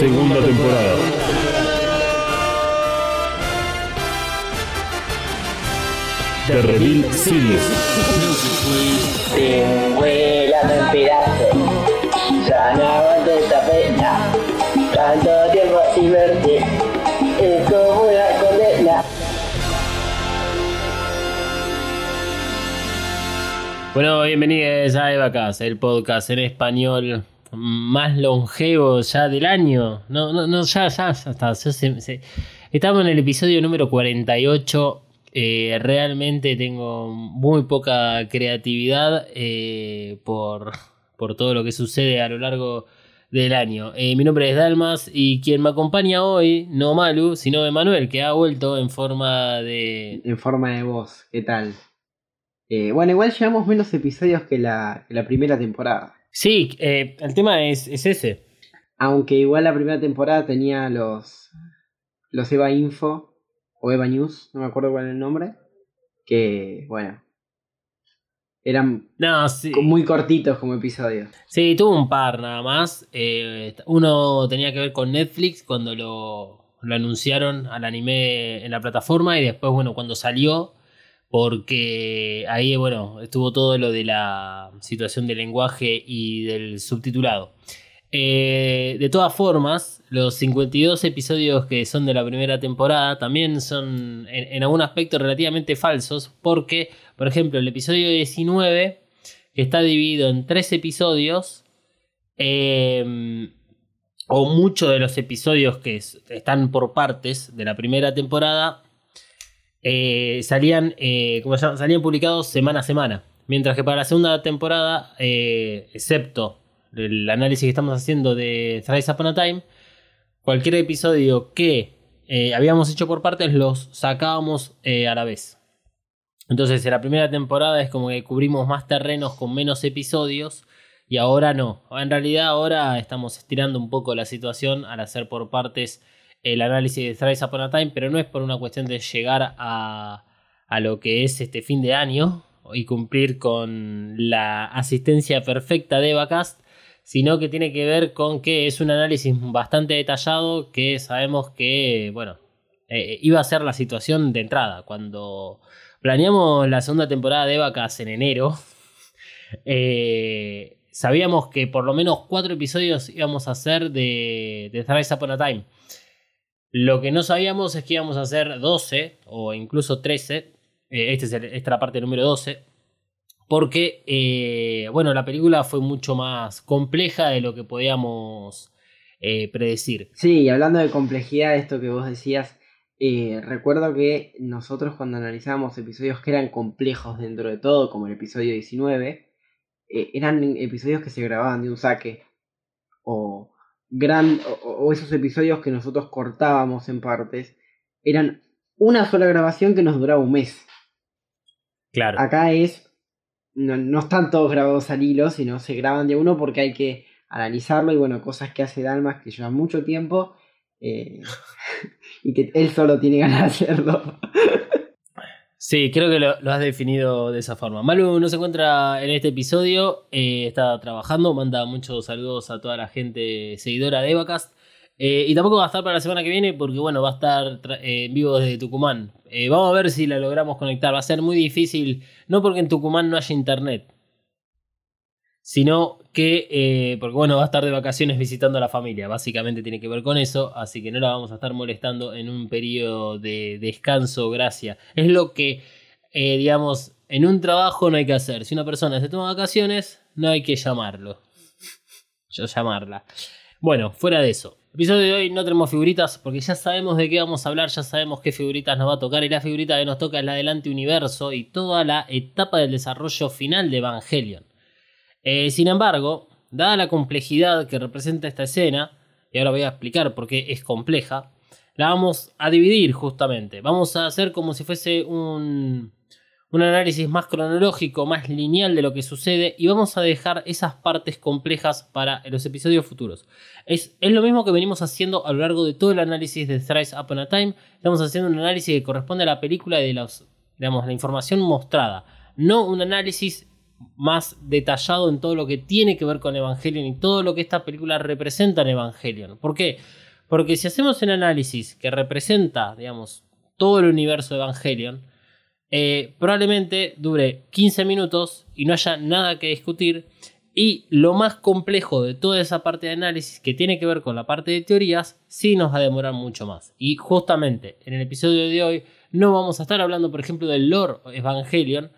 Segunda temporada. The Reveal Series. Te vuelan en pedazos. Ya no aguanto esta pena. Tanto tiempo sin verte. Es como una condena. Bueno, bienvenidos a Evacas, el podcast en español más longevo ya del año. No, no, no, ya, ya, ya está. ya se- se- Estamos en el episodio número 48. Eh, realmente tengo muy poca creatividad eh, por, por todo lo que sucede a lo largo del año. Eh, mi nombre es Dalmas y quien me acompaña hoy, no Malu, sino Emanuel, que ha vuelto en forma de... en forma de voz. ¿Qué tal? Bueno, igual llevamos menos episodios que la, que la primera temporada. Sí, el tema es, es ese. Aunque igual la primera temporada tenía los, los Eva Info o Eva News, no me acuerdo cuál es el nombre. Que, bueno, eran No, sí. muy cortitos como episodios. Sí, tuvo un par nada más. Eh, uno tenía que ver con Netflix cuando lo, lo anunciaron al anime en la plataforma y después, bueno, cuando salió, porque ahí, bueno, estuvo todo lo de la situación del lenguaje y del subtitulado. Eh, de todas formas, los 52 episodios que son de la primera temporada también son en, algún aspecto relativamente falsos, porque, por ejemplo, el episodio 19, que está dividido en tres episodios, eh, o muchos de los episodios que es- están por partes de la primera temporada, eh, salían, eh, salían publicados semana a semana. Mientras que para la segunda temporada, eh, excepto el análisis que estamos haciendo de Thrice Upon a Time, cualquier episodio que eh, habíamos hecho por partes los sacábamos eh, a la vez. Entonces, en la primera temporada es como que cubrimos más terrenos con menos episodios. Y ahora no. En realidad, ahora estamos estirando un poco la situación al hacer por partes el análisis de Thrice Upon a Time. Pero no es por una cuestión de llegar a, a lo que es este fin de año y cumplir con la asistencia perfecta de Evacast. Sino que tiene que ver con que es un análisis bastante detallado que sabemos que, bueno, eh, iba a ser la situación de entrada. Cuando planeamos la segunda temporada de Vacas en enero, eh, sabíamos que por lo menos cuatro episodios íbamos a hacer de, de Thrice Upon a Time. Lo que no sabíamos es que íbamos a hacer 12 o incluso 13. Eh, este es esta es la parte número 12. Porque, eh, bueno, la película fue mucho más compleja de lo que podíamos eh, predecir. Sí, y hablando de complejidad, esto que vos decías, eh, recuerdo que nosotros cuando analizábamos episodios que eran complejos dentro de todo, como el episodio 19, eh, eran episodios que se grababan de un saque. O, gran, o, o esos episodios que nosotros cortábamos en partes, eran una sola grabación que nos duraba un mes. Claro. Acá es. No, no están todos grabados al hilo, sino se graban de uno porque hay que analizarlo y bueno, cosas que hace Dalmas que llevan mucho tiempo eh, y que él solo tiene ganas de hacerlo. Sí, creo que lo, has definido de esa forma. Malu no se encuentra en este episodio, eh, está trabajando, manda muchos saludos a toda la gente seguidora de Evacast. Eh, y tampoco va a estar para la semana que viene porque, bueno, va a estar eh, vivo desde Tucumán. Eh, vamos a ver si la logramos conectar. Va a ser muy difícil, no porque en Tucumán no haya internet, sino que, porque, bueno, va a estar de vacaciones visitando a la familia. Básicamente tiene que ver con eso, así que no la vamos a estar molestando en un periodo de descanso, gracia. Es lo que, digamos, en un trabajo no hay que hacer. Si una persona se toma vacaciones, no hay que llamarlo. Yo llamarla. Bueno, fuera de eso. Episodio de hoy no tenemos figuritas porque ya sabemos de qué vamos a hablar, ya sabemos qué figuritas nos va a tocar y la figurita que nos toca es la Adelante Universo y toda la etapa del desarrollo final de Evangelion. Eh, sin embargo, dada la complejidad que representa esta escena, y ahora voy a explicar por qué es compleja, la vamos a dividir justamente. Vamos a hacer como si fuese un, un análisis más cronológico, más lineal de lo que sucede y vamos a dejar esas partes complejas para los episodios futuros. Es, es lo mismo que venimos haciendo a lo largo de todo el análisis de Thrice Upon a Time. Estamos haciendo un análisis que corresponde a la película y de digamos, la información mostrada. No un análisis más detallado en todo lo que tiene que ver con Evangelion y todo lo que esta película representa en Evangelion. ¿Por qué? Porque si hacemos el análisis que representa, digamos, todo el universo de Evangelion, eh, probablemente dure 15 minutos y no haya nada que discutir. Y lo más complejo de toda esa parte de análisis que tiene que ver con la parte de teorías, sí nos va a demorar mucho más. Y justamente en el episodio de hoy no vamos a estar hablando, por ejemplo, del Lord Evangelion,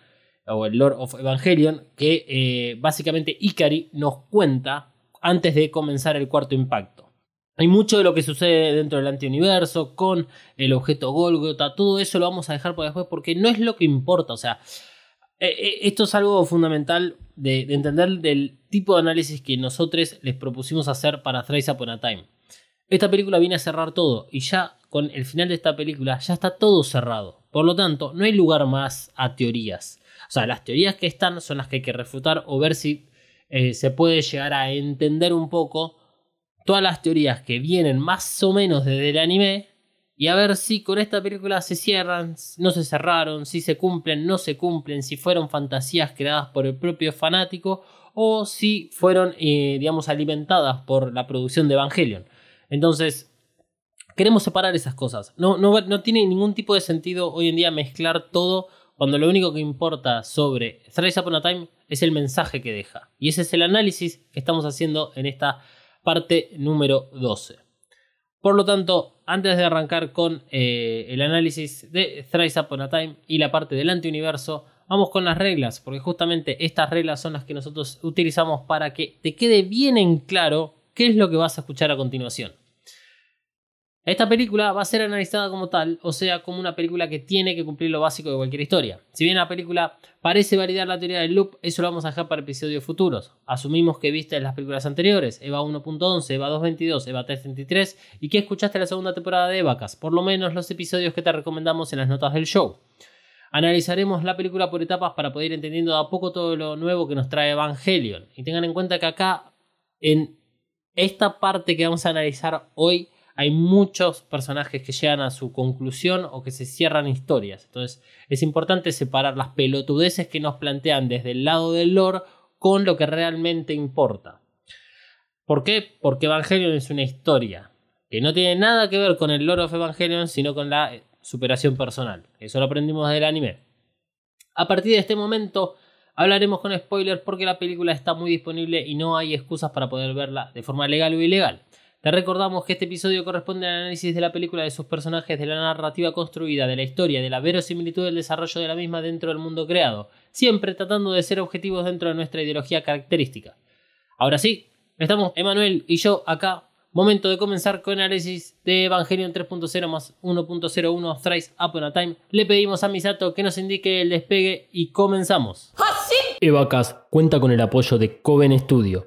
o el Lord of Evangelion, que eh, básicamente Ikari nos cuenta antes de comenzar el cuarto impacto. Hay mucho de lo que sucede dentro del antiuniverso con el objeto Golgotha, todo eso lo vamos a dejar para después porque no es lo que importa, o sea, eh, eh, esto es algo fundamental de, entender del tipo de análisis que nosotros les propusimos hacer para Thrice Upon a Time. Esta película viene a cerrar todo y ya con el final de esta película ya está todo cerrado. Por lo tanto, no hay lugar más a teorías. O sea, las teorías que están son las que hay que refutar o ver si eh, se puede llegar a entender un poco todas las teorías que vienen más o menos desde el anime y a ver si con esta película se cierran, no se cerraron, si se cumplen, no se cumplen, si fueron fantasías creadas por el propio fanático o si fueron, eh, digamos, alimentadas por la producción de Evangelion. Entonces, queremos separar esas cosas. No, no, no tiene ningún tipo de sentido hoy en día mezclar todo cuando lo único que importa sobre Thrice Upon a Time es el mensaje que deja. Y ese es el análisis que estamos haciendo en esta parte número 12. Por lo tanto, antes de arrancar con eh, el análisis de Thrice Upon a Time y la parte del antiuniverso, vamos con las reglas, porque justamente estas reglas son las que nosotros utilizamos para que te quede bien en claro qué es lo que vas a escuchar a continuación. Esta película va a ser analizada como tal, o sea, como una película que tiene que cumplir lo básico de cualquier historia. Si bien la película parece validar la teoría del loop, eso lo vamos a dejar para episodios futuros. Asumimos que viste las películas anteriores, Eva 1.11, Eva 2.22, Eva 3.33 y que escuchaste la segunda temporada de Evacas, por lo menos los episodios que te recomendamos en las notas del show. Analizaremos la película por etapas para poder ir entendiendo a poco todo lo nuevo que nos trae Evangelion. Y tengan en cuenta que acá, en esta parte que vamos a analizar hoy, hay muchos personajes que llegan a su conclusión o que se cierran historias. Entonces es importante separar las pelotudeces que nos plantean desde el lado del lore con lo que realmente importa. ¿Por qué? Porque Evangelion es una historia que no tiene nada que ver con el lore of Evangelion, sino con la superación personal. Eso lo aprendimos del anime. A partir de este momento hablaremos con spoilers porque la película está muy disponible y no hay excusas para poder verla de forma legal o ilegal. Te recordamos que este episodio corresponde al análisis de la película, de sus personajes, de la narrativa construida, de la historia, de la verosimilitud del desarrollo de la misma dentro del mundo creado, siempre tratando de ser objetivos dentro de nuestra ideología característica. Ahora sí, estamos Emanuel y yo acá. Momento de comenzar con análisis de Evangelion 3.0 más 1.01 Thrice Upon a Time. Le pedimos a Misato que nos indique el despegue y comenzamos. Evacas cuenta con el apoyo de Coven Studio.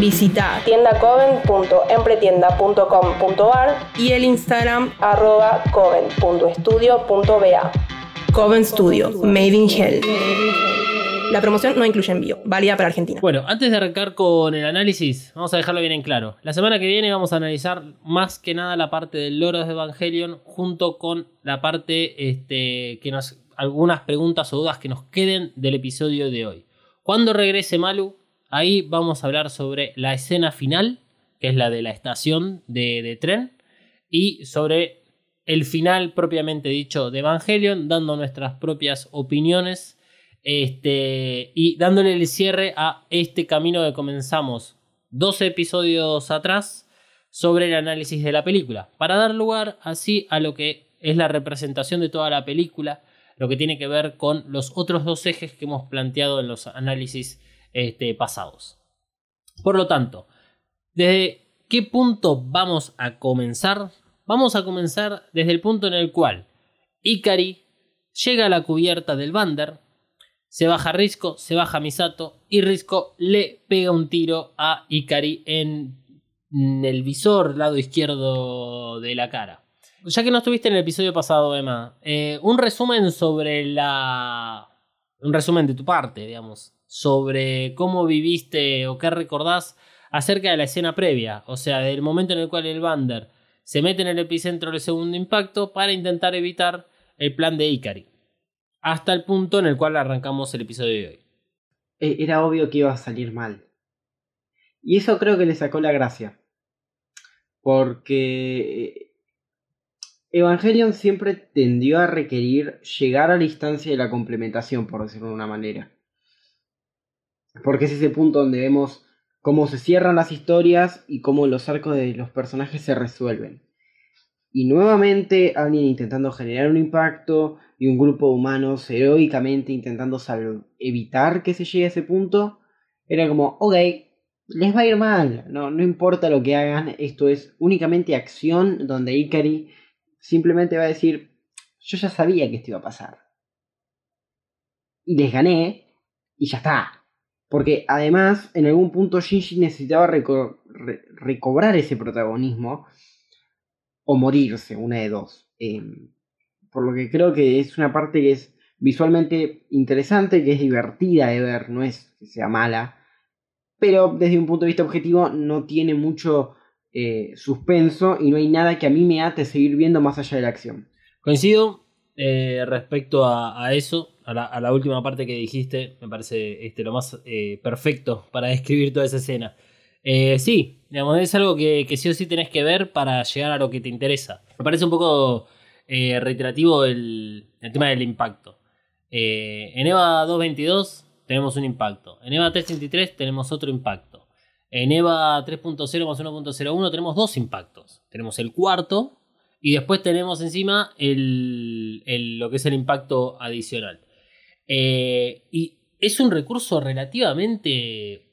Visita tiendacoven.empretienda.com.ar y el Instagram arroba coven.estudio.ba. Coven Studio, Made in Hell. La promoción no incluye envío, válida para Argentina. Bueno, antes de arrancar con el análisis, vamos a dejarlo bien en claro. La semana que viene vamos a analizar más que nada la parte del loro de Evangelion junto con la parte este, que nos algunas preguntas o dudas que nos queden del episodio de hoy. Cuando regrese Malu, Ahí vamos a hablar sobre la escena final, que es la de la estación de, tren, y sobre el final propiamente dicho de Evangelion, dando nuestras propias opiniones este, y dándole el cierre a este camino que comenzamos 12 episodios atrás sobre el análisis de la película, para dar lugar así a lo que es la representación de toda la película, lo que tiene que ver con los otros dos ejes que hemos planteado en los análisis este, pasados. Por lo tanto, ¿desde qué punto vamos a comenzar? Vamos a comenzar desde el punto en el cual Ikari llega a la cubierta del Bander, se baja Risco, se baja Misato y Risco le pega un tiro a Ikari en el visor lado izquierdo de la cara. Ya que no estuviste en el episodio pasado, Emma, eh, un resumen sobre la... Un resumen de tu parte, digamos, sobre cómo viviste o qué recordás acerca de la escena previa, o sea, del momento en el cual el Bander se mete en el epicentro del segundo impacto para intentar evitar el plan de Ikari hasta el punto en el cual arrancamos el episodio de hoy. E, era obvio que iba a salir mal. Y eso creo que le sacó la gracia. Porque eh, Evangelion siempre tendió a requerir llegar a la instancia de la complementación, por decirlo de una manera. Porque es ese punto donde vemos cómo se cierran las historias y cómo los arcos de los personajes se resuelven. Y nuevamente alguien intentando generar un impacto y un grupo de humanos heroicamente intentando evitar que se llegue a ese punto, era como, ok, les va a ir mal, no, no importa lo que hagan, esto es únicamente acción donde Ikari simplemente va a decir, yo ya sabía que esto iba a pasar. Y les gané y ya está. Porque además, en algún punto Shinji necesitaba recobrar ese protagonismo o morirse, una de dos. Em, por lo que creo que es una parte que es visualmente interesante, que es divertida de ver, no es que sea mala, pero desde un punto de vista objetivo no tiene mucho eh, suspenso y no hay nada que a mí me ate seguir viendo más allá de la acción. Coincido eh, respecto a, eso, a la, última parte que dijiste, me parece este, lo más eh, perfecto para describir toda esa escena. Eh, sí, digamos, es algo que, sí o sí tenés que ver para llegar a lo que te interesa. Me parece un poco reiterativo el, tema del impacto. En EVA 2.22 tenemos un impacto. En EVA 3.33 tenemos otro impacto. En EVA 3.0 más 1.01 tenemos dos impactos. Tenemos el cuarto y después tenemos encima el, lo que es el impacto adicional. y es un recurso relativamente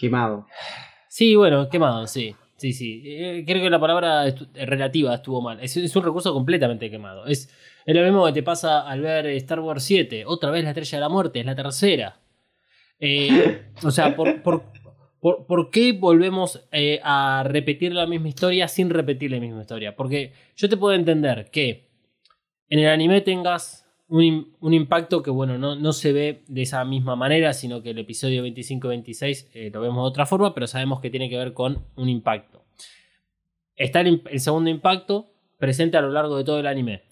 Quemado. Sí, bueno, quemado, sí. Sí, sí. Eh, creo que la palabra relativa estuvo mal. Es, un recurso completamente quemado. Es, lo mismo que te pasa al ver Star Wars 7. Otra vez la estrella de la muerte, es la tercera. Eh, o sea, por, por, qué volvemos eh, a repetir la misma historia sin repetir la misma historia? Porque yo te puedo entender que en el anime tengas un, impacto que, bueno, no, se ve de esa misma manera, sino que el episodio 25-26 eh, lo vemos de otra forma, pero sabemos que tiene que ver con un impacto. Está el, segundo impacto presente a lo largo de todo el anime.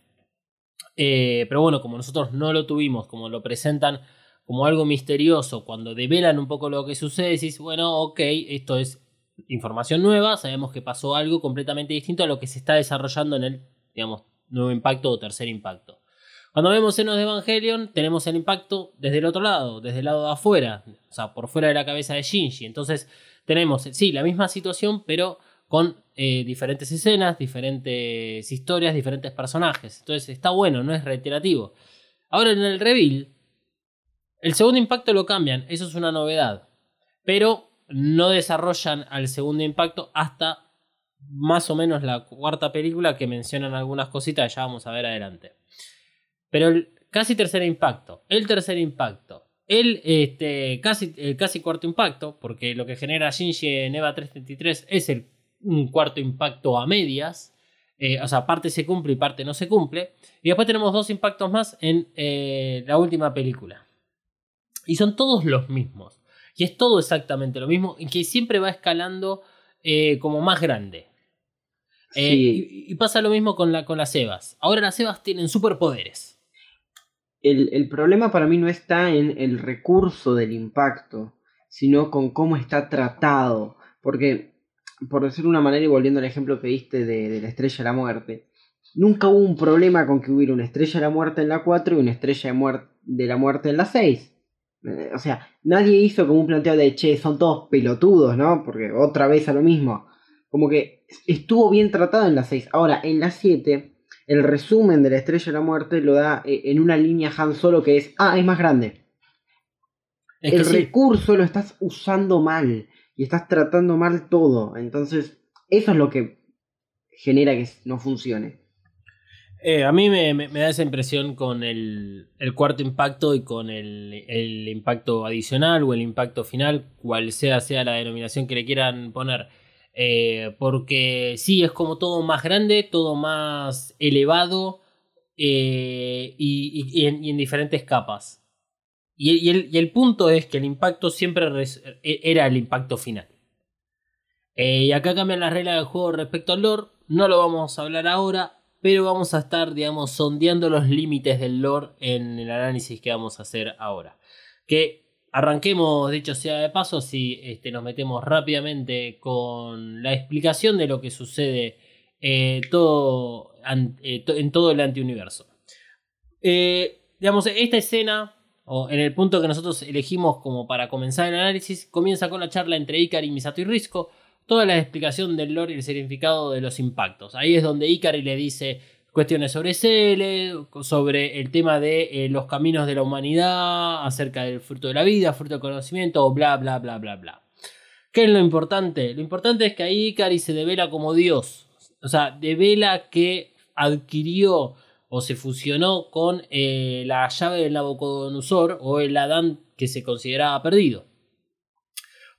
Eh, pero bueno, como nosotros no lo tuvimos, como lo presentan como algo misterioso, cuando develan un poco lo que sucede, decís, bueno, ok, esto es información nueva, sabemos que pasó algo completamente distinto a lo que se está desarrollando en el, digamos, nuevo impacto o tercer impacto. Cuando vemos senos de Evangelion, tenemos el impacto desde el otro lado, desde el lado de afuera, o sea, por fuera de la cabeza de Shinji. Entonces, tenemos, sí, la misma situación, pero con eh, diferentes escenas, diferentes historias, diferentes personajes. Entonces, está bueno, no es reiterativo. Ahora, en el reveal, el segundo impacto lo cambian, eso es una novedad. Pero no desarrollan al segundo impacto hasta más o menos la cuarta película que mencionan algunas cositas, ya vamos a ver adelante. Pero el casi tercer impacto, el tercer impacto, el este, casi, el casi cuarto impacto, porque lo que genera Shinji en EVA 333 es el, un cuarto impacto a medias. Eh, o sea, parte se cumple y parte no se cumple. Y después tenemos dos impactos más en eh, la última película. Y son todos los mismos. Y es todo exactamente lo mismo. Y que siempre va escalando eh, como más grande. y, pasa lo mismo con, la, con las Evas. Ahora las Evas tienen superpoderes el, problema para mí no está en el recurso del impacto, sino con cómo está tratado. Porque, por decirlo de una manera y volviendo al ejemplo que diste de, la estrella de la muerte, nunca hubo un problema con que hubiera una estrella de la muerte en la 4 y una estrella de, de la muerte en la 6. Eh, o sea, nadie hizo como un planteo de che, son todos pelotudos, ¿no? Porque otra vez a lo mismo. como que estuvo bien tratado en la 6. Ahora, en la 7, el resumen de la Estrella de la Muerte lo da eh, en una línea Han Solo que es, ah, es más grande. Es que el sí. recurso lo estás usando mal y estás tratando mal todo. Entonces, eso es lo que genera que no funcione. Eh, a mí me, da esa impresión con el, cuarto impacto y con el, impacto adicional o el impacto final, cual sea sea la denominación que le quieran poner. Eh, porque sí, es como todo más grande, todo más elevado eh, y, en, diferentes capas. Y, el- punto es que el impacto siempre e- era el impacto final. Y acá cambian las reglas del juego respecto al lore. No lo vamos a hablar ahora, pero vamos a estar, digamos, sondeando los límites del lore en el análisis que vamos a hacer ahora. Que arranquemos, dicho sea de paso, si este, nos metemos rápidamente con la explicación de lo que sucede eh, todo, eh, en todo el antiuniverso. Eh, digamos, esta escena, o en el punto que nosotros elegimos como para comenzar el análisis, comienza con la charla entre Ikari, Misato y Risco, toda la explicación del lore y el significado de los impactos. Ahí es donde Ikari le dice cuestiones sobre Cele, sobre el tema de eh, los caminos de la humanidad, acerca del fruto de la vida, fruto del conocimiento, bla, bla, bla, bla, bla. ¿Qué es lo importante? Lo importante es que ahí Ikari se devela como Dios. O sea, devela que adquirió o se fusionó con eh, la llave del Nabucodonosor o el Adán que se consideraba perdido.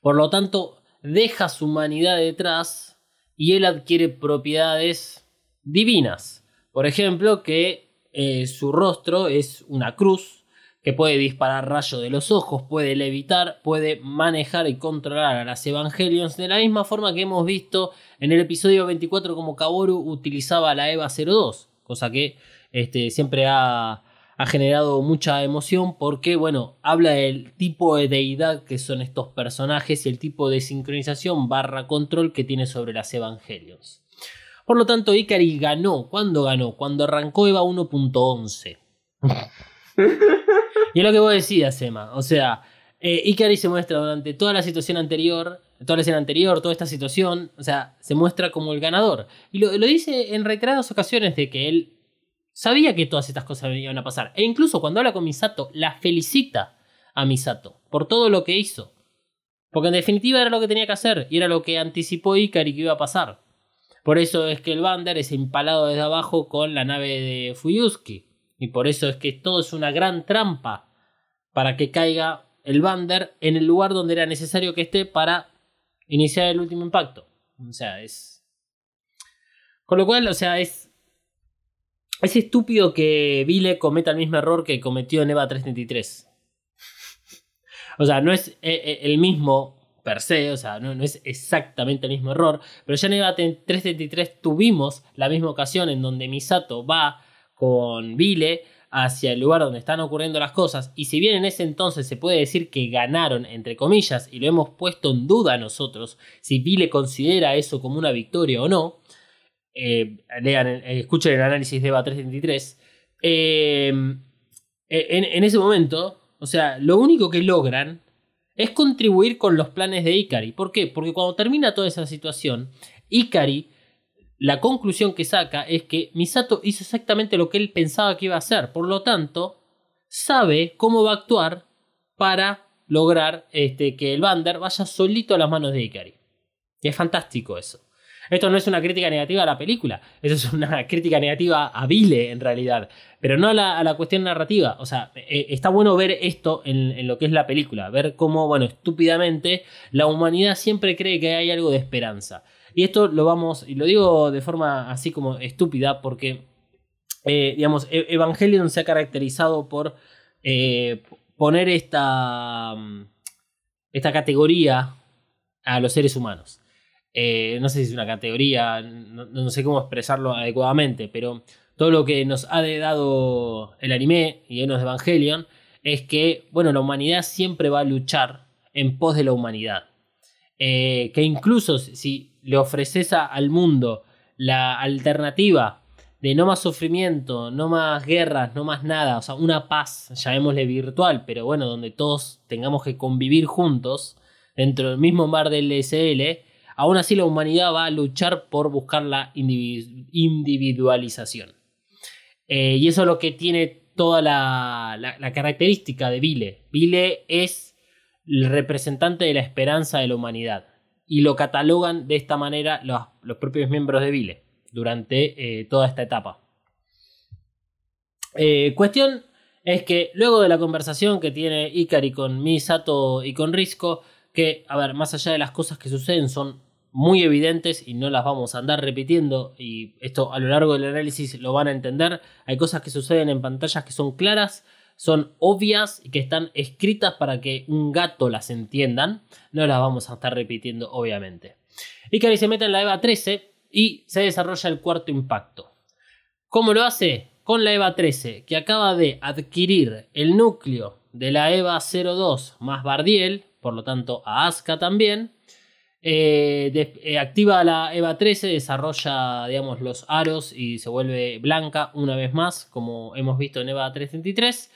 Por lo tanto, deja su humanidad detrás y él adquiere propiedades divinas. Por ejemplo, que eh, su rostro es una cruz que puede disparar rayos de los ojos, puede levitar, puede manejar y controlar a las Evangelions de la misma forma que hemos visto en el episodio 24 como Kaworu utilizaba la EVA 02, cosa que este, siempre ha, ha generado mucha emoción porque, bueno, habla del tipo de deidad que son estos personajes y el tipo de sincronización barra control que tiene sobre las Evangelions. Por lo tanto, Ikari ganó. ¿Cuándo ganó? Cuando arrancó EVA 1.11. y es lo que vos decías, Emma. O sea, eh, Ikari se muestra durante toda la situación anterior, toda la escena anterior, toda esta situación, o sea, se muestra como el ganador. Y lo, lo dice en reiteradas ocasiones de que él sabía que todas estas cosas iban a pasar. E incluso cuando habla con Misato, la felicita a Misato por todo lo que hizo. Porque en definitiva era lo que tenía que hacer y era lo que anticipó Ikari que iba a pasar. Por eso es que el Bander es empalado desde abajo con la nave de Fuyuski. Y por eso es que todo es una gran trampa para que caiga el Bander en el lugar donde era necesario que esté para iniciar el último impacto. O sea, es. Con lo cual, o sea, es. Es estúpido que Vile cometa el mismo error que cometió en EVA 333. O sea, no es eh, eh, el mismo per se, o sea, no, es exactamente el mismo error, pero ya en EVA 333 tuvimos la misma ocasión en donde Misato va con Vile hacia el lugar donde están ocurriendo las cosas, y si bien en ese entonces se puede decir que ganaron, entre comillas, y lo hemos puesto en duda nosotros, si Vile considera eso como una victoria o no, eh, lean, eh, escuchen el análisis de EVA 333, eh, en, en ese momento, o sea, lo único que logran es contribuir con los planes de Ikari. ¿Por qué? Porque cuando termina toda esa situación, Ikari, la conclusión que saca es que Misato hizo exactamente lo que él pensaba que iba a hacer. Por lo tanto, sabe cómo va a actuar para lograr este, que el Bander vaya solito a las manos de Ikari. Es fantástico eso. Esto no es una crítica negativa a la película, eso es una crítica negativa a Vile en realidad, pero no a la, a la cuestión narrativa. O sea, eh, está bueno ver esto en, en, lo que es la película, ver cómo, bueno, estúpidamente la humanidad siempre cree que hay algo de esperanza. Y esto lo vamos, y lo digo de forma así como estúpida, porque, eh, digamos, Evangelion se ha caracterizado por eh, poner esta, esta categoría a los seres humanos. Eh, no sé si es una categoría, no, sé cómo expresarlo adecuadamente, pero todo lo que nos ha dado el anime y Enos de Evangelion es que, bueno, la humanidad siempre va a luchar en pos de la humanidad. Eh, que incluso si le ofreces al mundo la alternativa de no más sufrimiento, no más guerras, no más nada, o sea, una paz, llamémosle virtual, pero bueno, donde todos tengamos que convivir juntos dentro del mismo mar del SL, aún así la humanidad va a luchar por buscar la individualización. Eh, y eso es lo que tiene toda la, característica de Vile. Vile es el representante de la esperanza de la humanidad. Y lo catalogan de esta manera los, propios miembros de Vile durante eh, toda esta etapa. Eh, cuestión es que luego de la conversación que tiene Ikari con Misato y con Risco, que, a ver, más allá de las cosas que suceden, son muy evidentes y no las vamos a andar repitiendo y esto a lo largo del análisis lo van a entender. Hay cosas que suceden en pantallas que son claras, son obvias y que están escritas para que un gato las entiendan. No las vamos a estar repitiendo obviamente. Ikari se mete en la EVA 13 y se desarrolla el cuarto impacto. ¿Cómo lo hace? Con la EVA 13 que acaba de adquirir el núcleo de la EVA 02 más Bardiel, por lo tanto a Asuka también eh, eh, activa la EVA 13, desarrolla digamos, los aros y se vuelve blanca una vez más, como hemos visto en EVA 333.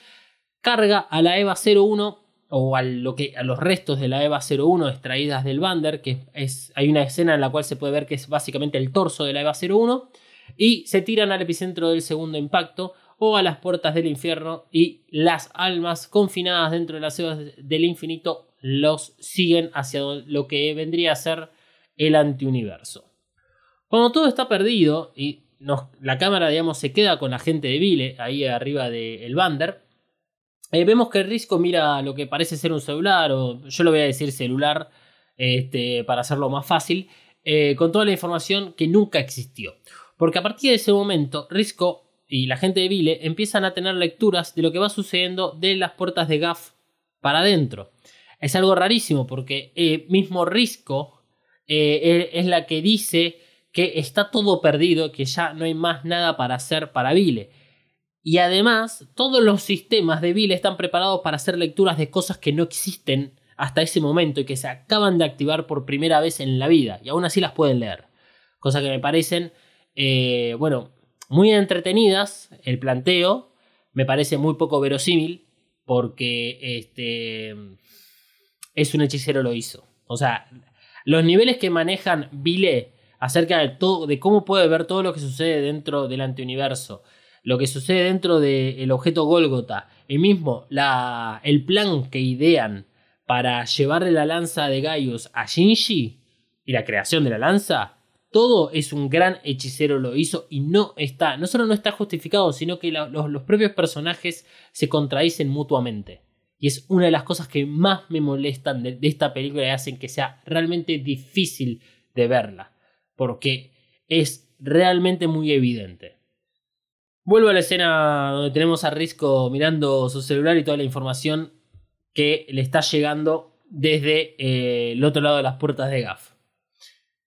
Carga a la EVA 01 o a, lo que, a los restos de la EVA 01 extraídas del Bander, que es, hay una escena en la cual se puede ver que es básicamente el torso de la EVA 01, y se tiran al epicentro del segundo impacto o a las puertas del infierno y las almas confinadas dentro de las EVA del infinito los siguen hacia lo que vendría a ser el antiuniverso. Cuando todo está perdido y la cámara, digamos, se queda con la gente de Vile, ahí arriba del Bander, eh, vemos que Risco mira lo que parece ser un celular, o yo lo voy a decir celular, este, para hacerlo más fácil, eh, con toda la información que nunca existió. Porque a partir de ese momento, Risco y la gente de Vile empiezan a tener lecturas de lo que va sucediendo de las puertas de GAF para adentro. Es algo rarísimo porque eh, mismo Risco eh, es la que dice que está todo perdido, que ya no hay más nada para hacer para Vile. Y además, todos los sistemas de Vile están preparados para hacer lecturas de cosas que no existen hasta ese momento y que se acaban de activar por primera vez en la vida. Y aún así las pueden leer. Cosas que me parecen, eh, bueno, muy entretenidas. El planteo me parece muy poco verosímil porque este, es un hechicero lo hizo. O sea, los niveles que manejan Vile acerca de todo, de cómo puede ver todo lo que sucede dentro del antiuniverso, lo que sucede dentro del objeto Golgota, y mismo la, el plan que idean para llevarle la lanza de Gaius a Shinji y la creación de la lanza, todo es un gran hechicero lo hizo y no está, no solo no está justificado, sino que los propios personajes se contradicen mutuamente. Y es una de las cosas que más me molestan de, esta película y hacen que sea realmente difícil de verla. Porque es realmente muy evidente. Vuelvo a la escena donde tenemos a Risco mirando su celular y toda la información que le está llegando desde eh, el otro lado de las puertas de Gaff.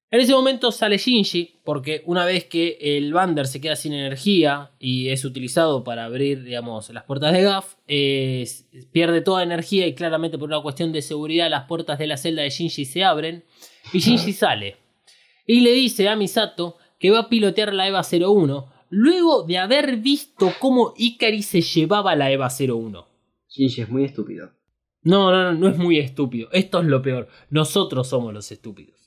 En ese momento sale Shinji, porque una vez que el Bander se queda sin energía y es utilizado para abrir, digamos, las puertas de Gaff, pierde toda energía y claramente por una cuestión de seguridad las puertas de la celda de Shinji se abren y Shinji sale. Y le dice a Misato que va a pilotear la EVA 01 luego de haber visto cómo Ikari se llevaba la EVA 01. Shinji es muy estúpido. No, no, no, no es muy estúpido. Esto es lo peor. Nosotros somos los estúpidos.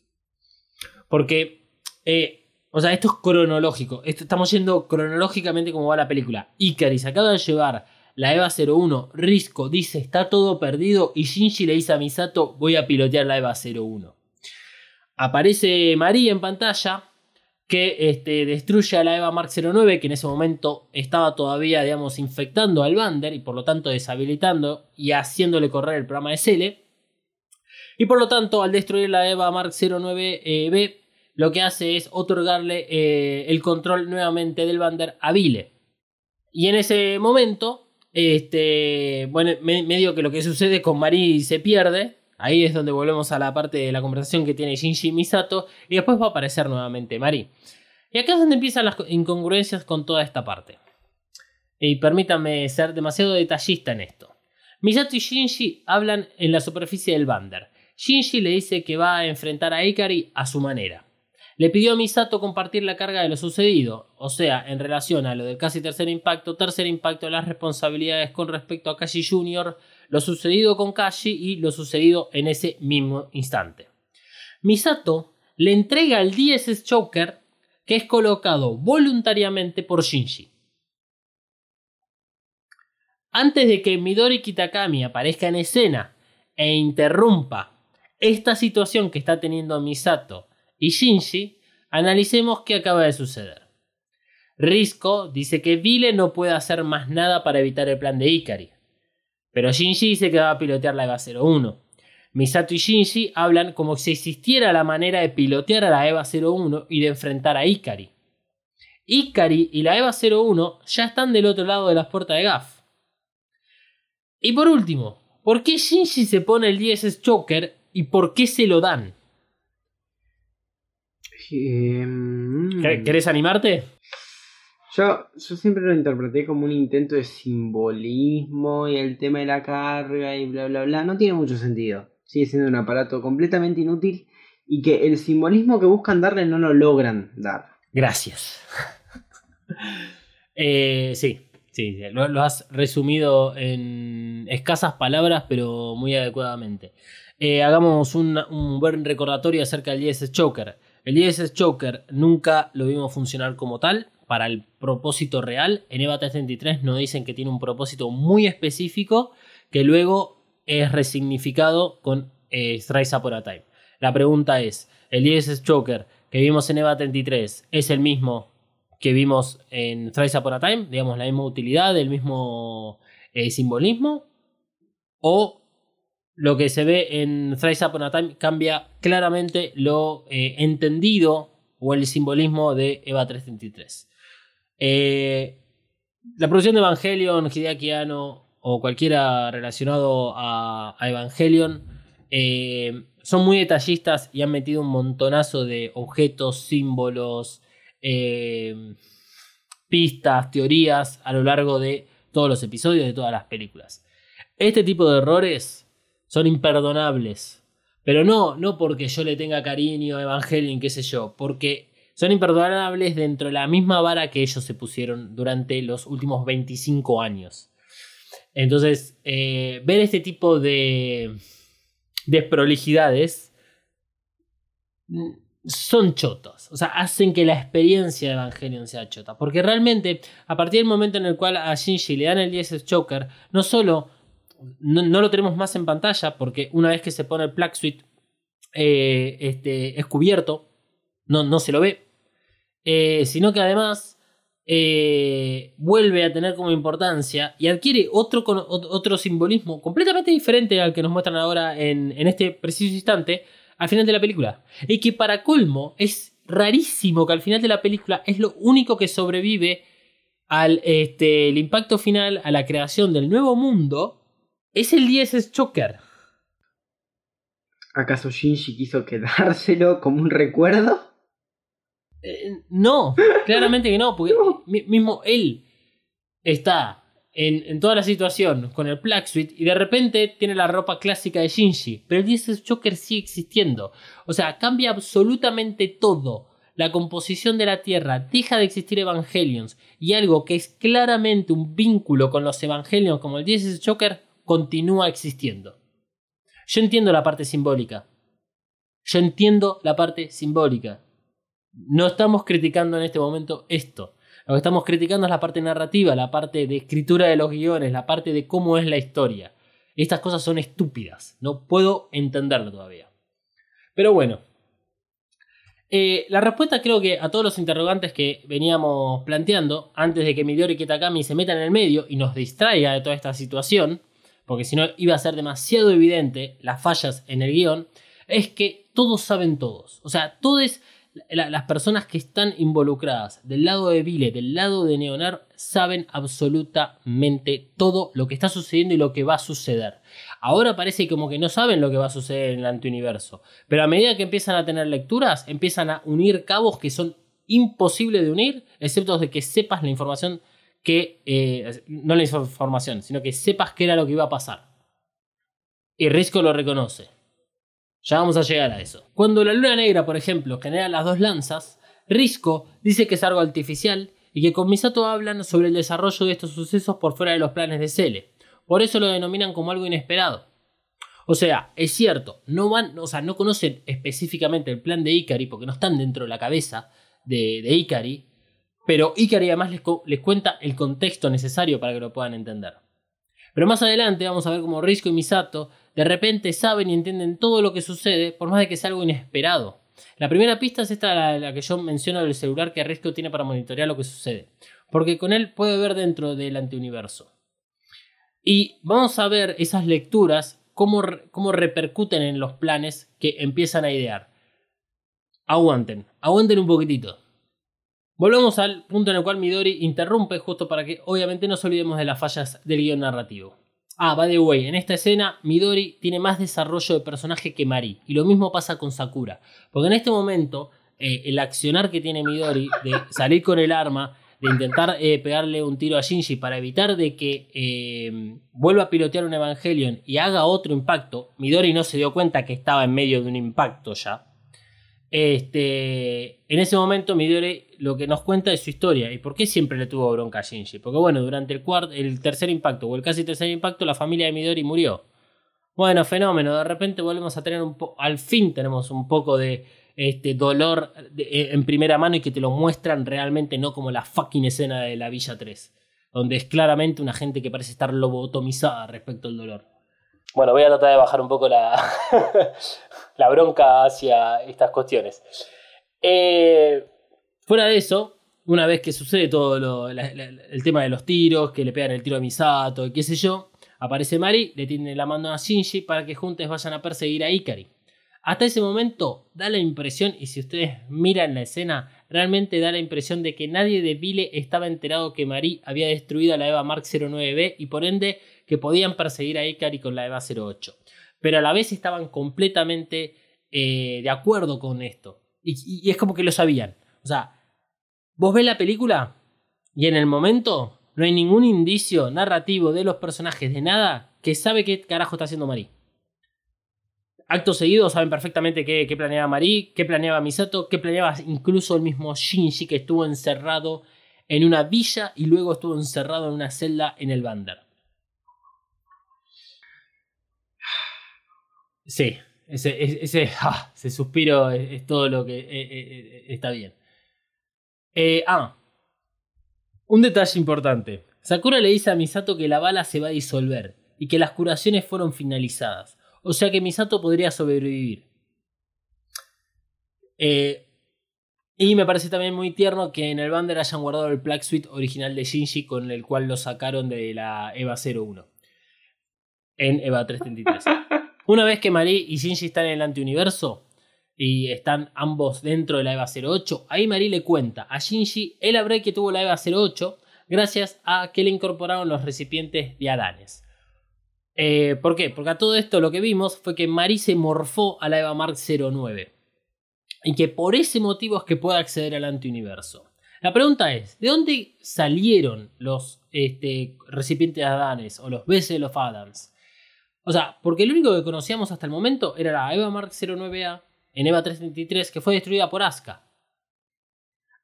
Porque, eh, o sea, esto es cronológico. estamos yendo cronológicamente como va la película. Ikari se acaba de llevar la EVA 01. Risco dice está todo perdido. Y Shinji le dice a Misato voy a pilotear la EVA 01. Aparece María en pantalla que este, destruye a la EVA Mark 09, que en ese momento estaba todavía, digamos, infectando al Bander y por lo tanto deshabilitando y haciéndole correr el programa de Cele. Y por lo tanto, al destruir la EVA Mark 09B, lo que hace es otorgarle eh, el control nuevamente del Bander a Vile. Y en ese momento, este, bueno, medio que lo que sucede con Mari se pierde. Ahí es donde volvemos a la parte de la conversación que tiene Shinji Misato. Y después va a aparecer nuevamente Mari. Y acá es donde empiezan las incongruencias con toda esta parte. Y permítanme ser demasiado detallista en esto. Misato y Shinji hablan en la superficie del Bander. Shinji le dice que va a enfrentar a Ikari a su manera. Le pidió a Misato compartir la carga de lo sucedido, o sea, en relación a lo del casi tercer impacto, tercer impacto las responsabilidades con respecto a Kashi Jr., lo sucedido con Kashi y lo sucedido en ese mismo instante. Misato le entrega el DSS Choker que es colocado voluntariamente por Shinji. Antes de que Midori Kitakami aparezca en escena e interrumpa esta situación que está teniendo Misato y Shinji, analicemos qué acaba de suceder. Risco dice que Vile no puede hacer más nada para evitar el plan de Ikari, pero Shinji dice que va a pilotear la EVA 01. Misato y Shinji hablan como si existiera la manera de pilotear a la EVA 01 y de enfrentar a Ikari. Ikari y la EVA 01 ya están del otro lado de las puertas de GAF. Y por último, ¿por qué Shinji se pone el DSS Choker y por qué se lo dan? Mm. ¿Querés animarte? Yo, yo siempre lo interpreté como un intento de simbolismo y el tema de la carga y bla bla bla. No tiene mucho sentido. Sigue siendo un aparato completamente inútil y que el simbolismo que buscan darle no lo logran dar. Gracias. Eh, sí, sí, lo, lo has resumido en escasas palabras, pero muy adecuadamente. Eh, hagamos un, un buen recordatorio acerca del ISS Choker. El ISS Choker nunca lo vimos funcionar como tal para el propósito real. En EVA 333 nos dicen que tiene un propósito muy específico que luego es resignificado con eh, Strice Up a Time. La pregunta es, ¿el ISS Choker que vimos en EVA 33 es el mismo que vimos en Thrice Upon a Time? Digamos, la misma utilidad, el mismo eh, simbolismo. ¿O lo que se ve en Thrice Upon a Time cambia claramente lo eh, entendido o el simbolismo de EVA 333? Eh, la producción de Evangelion, Hideaki o cualquiera relacionado a, Evangelion eh, son muy detallistas y han metido un montonazo de objetos, símbolos, pistas, teorías a lo largo de todos los episodios de todas las películas. Este tipo de errores son imperdonables. Pero no, no porque yo le tenga cariño a Evangelion, qué sé yo, porque son imperdonables dentro de la misma vara que ellos se pusieron durante los últimos 25 años. Entonces, eh, ver este tipo de desprolijidades mm, son chotos. O sea, hacen que la experiencia de Evangelion sea chota. Porque realmente, a partir del momento en el cual a Shinji le dan el 10 Choker, no solo no, lo tenemos más en pantalla, porque una vez que se pone el Plague Suite eh, este, es cubierto, no, no se lo ve. Eh, sino que además eh, vuelve a tener como importancia y adquiere otro, otro simbolismo completamente diferente al que nos muestran ahora en, en este preciso instante al final de la película. Y que para colmo es rarísimo que al final de la película es lo único que sobrevive al este, el impacto final, a la creación del nuevo mundo, es el 10 Choker. ¿Acaso Shinji quiso quedárselo como un recuerdo? Eh, no, claramente que no, porque mismo él está en, en, toda la situación con el Black Suite y de repente tiene la ropa clásica de Shinji, pero el 10 Choker sigue existiendo. O sea, cambia absolutamente todo. La composición de la Tierra deja de existir Evangelions y algo que es claramente un vínculo con los Evangelions como el 10 Choker continúa existiendo. Yo entiendo la parte simbólica. Yo entiendo la parte simbólica. No estamos criticando en este momento esto. Lo que estamos criticando es la parte narrativa, la parte de escritura de los guiones, la parte de cómo es la historia. Estas cosas son estúpidas. No puedo entenderlo todavía. Pero bueno. Eh, la respuesta creo que a todos los interrogantes que veníamos planteando, antes de que Midori Kitakami se meta en el medio y nos distraiga de toda esta situación, porque si no iba a ser demasiado evidente las fallas en el guion, es que todos saben todos. O sea, todos las personas que están involucradas del lado de Vile, del lado de Neonar, saben absolutamente todo lo que está sucediendo y lo que va a suceder. Ahora parece como que no saben lo que va a suceder en el antiuniverso, pero a medida que empiezan a tener lecturas, empiezan a unir cabos que son imposibles de unir, excepto de que sepas la información que, eh, no la información, sino que sepas qué era lo que iba a pasar. Y Risco lo reconoce. Ya vamos a llegar a eso. Cuando la luna negra, por ejemplo, genera las dos lanzas, Risco dice que es algo artificial y que con Misato hablan sobre el desarrollo de estos sucesos por fuera de los planes de Cele. Por eso lo denominan como algo inesperado. O sea, es cierto, no van, o sea, no conocen específicamente el plan de Ikari porque no están dentro de la cabeza de, de Ikari, pero Ikari además les, les cuenta el contexto necesario para que lo puedan entender. Pero más adelante vamos a ver cómo Risco y Misato de repente saben y entienden todo lo que sucede, por más de que sea algo inesperado. La primera pista es esta, la, la que yo menciono del celular que Risco tiene para monitorear lo que sucede. Porque con él puede ver dentro del antiuniverso. Y vamos a ver esas lecturas, cómo, cómo repercuten en los planes que empiezan a idear. Aguanten, aguanten un poquitito. Volvemos al punto en el cual Midori interrumpe justo para que obviamente no nos olvidemos de las fallas del guion narrativo. Ah, by the way, en esta escena Midori tiene más desarrollo de personaje que Mari. Y lo mismo pasa con Sakura. Porque en este momento, eh, el accionar que tiene Midori de salir con el arma, de intentar eh, pegarle un tiro a Shinji para evitar de que eh, vuelva a pilotear un Evangelion y haga otro impacto, Midori no se dio cuenta que estaba en medio de un impacto ya. Este, en ese momento Midori lo que nos cuenta es su historia y por qué siempre le tuvo bronca a Shinji. Porque bueno, durante el, el tercer impacto o el casi tercer impacto la familia de Midori murió. Bueno, fenómeno, de repente volvemos a tener un poco, al fin tenemos un poco de este dolor eh, en primera mano y que te lo muestran realmente no como la fucking escena de la Villa 3, donde es claramente una gente que parece estar lobotomizada respecto al dolor. Bueno, voy a tratar de bajar un poco la, la bronca hacia estas cuestiones. Eh, fuera de eso, una vez que sucede todo el tema de los tiros, que le pegan el tiro a Misato y qué sé yo, aparece Mari, le tiene la mano a Shinji para que juntos vayan a perseguir a Ikari. Hasta ese momento da la impresión, y si ustedes miran la escena, realmente da la impresión de que nadie de Vile estaba enterado que Mari había destruido a la Eva Mark 09B y por ende que podían perseguir a Ikari con la Eva 08. Pero a la vez estaban completamente eh, de acuerdo con esto. Y, y- y es como que lo sabían. O sea, vos ves la película y en el momento no hay ningún indicio narrativo de los personajes de nada que sabe qué carajo está haciendo Mari. Acto seguido saben perfectamente qué, qué planeaba Mari, qué planeaba Misato, qué planeaba incluso el mismo Shinji que estuvo encerrado en una villa y luego estuvo encerrado en una celda en el Bander. Sí, ese, ese, ese, ah, suspiro es, es todo lo que eh, eh, eh, está bien. Eh, ah, un detalle importante. Sakura le dice a Misato que la bala se va a disolver y que las curaciones fueron finalizadas. O sea que Misato podría sobrevivir. Eh, y me parece también muy tierno que en el Bander hayan guardado el Plague Suite original de Shinji con el cual lo sacaron de la EVA 01. En EVA 333. Una vez que Marie y Shinji están en el antiuniverso y están ambos dentro de la EVA 08, ahí Marie le cuenta a Shinji el upgrade que tuvo la EVA 08 gracias a que le incorporaron los recipientes de Adanes. Eh, ¿Por qué? Porque a todo esto lo que vimos fue que Marie se morfó a la EVA Mark 09 y que por ese motivo es que puede acceder al antiuniverso. La pregunta es, ¿de dónde salieron los este, recipientes de Adanes o los Vessel of Adams? O sea, porque el único que conocíamos hasta el momento era la EVA Mark 09A en EVA 333 que fue destruida por Asuka.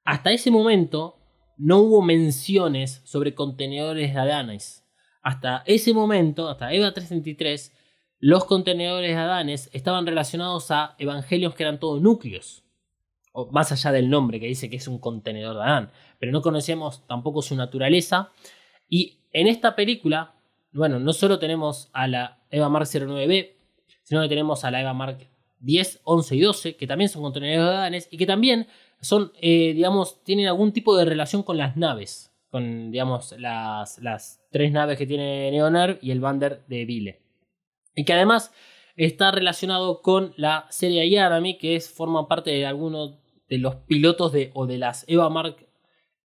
Hasta ese momento no hubo menciones sobre contenedores de Adanes. Hasta ese momento, hasta EVA 333, los contenedores de Adanes estaban relacionados a evangelios que eran todos núcleos. O más allá del nombre que dice que es un contenedor de Adán. Pero no conocíamos tampoco su naturaleza. Y en esta película, bueno, no solo tenemos a la EVA Mark 09B, sino que tenemos a la EVA Mark 10, 11 y 12, que también son contenedores de Adanes y que también son, eh, digamos, tienen algún tipo de relación con las naves. Con, digamos, las, tres naves que tiene Neonar y el Bander de Vile. Y que además está relacionado con la serie Yarami, que es, forma parte de algunos de los pilotos de, o de las Eva Mark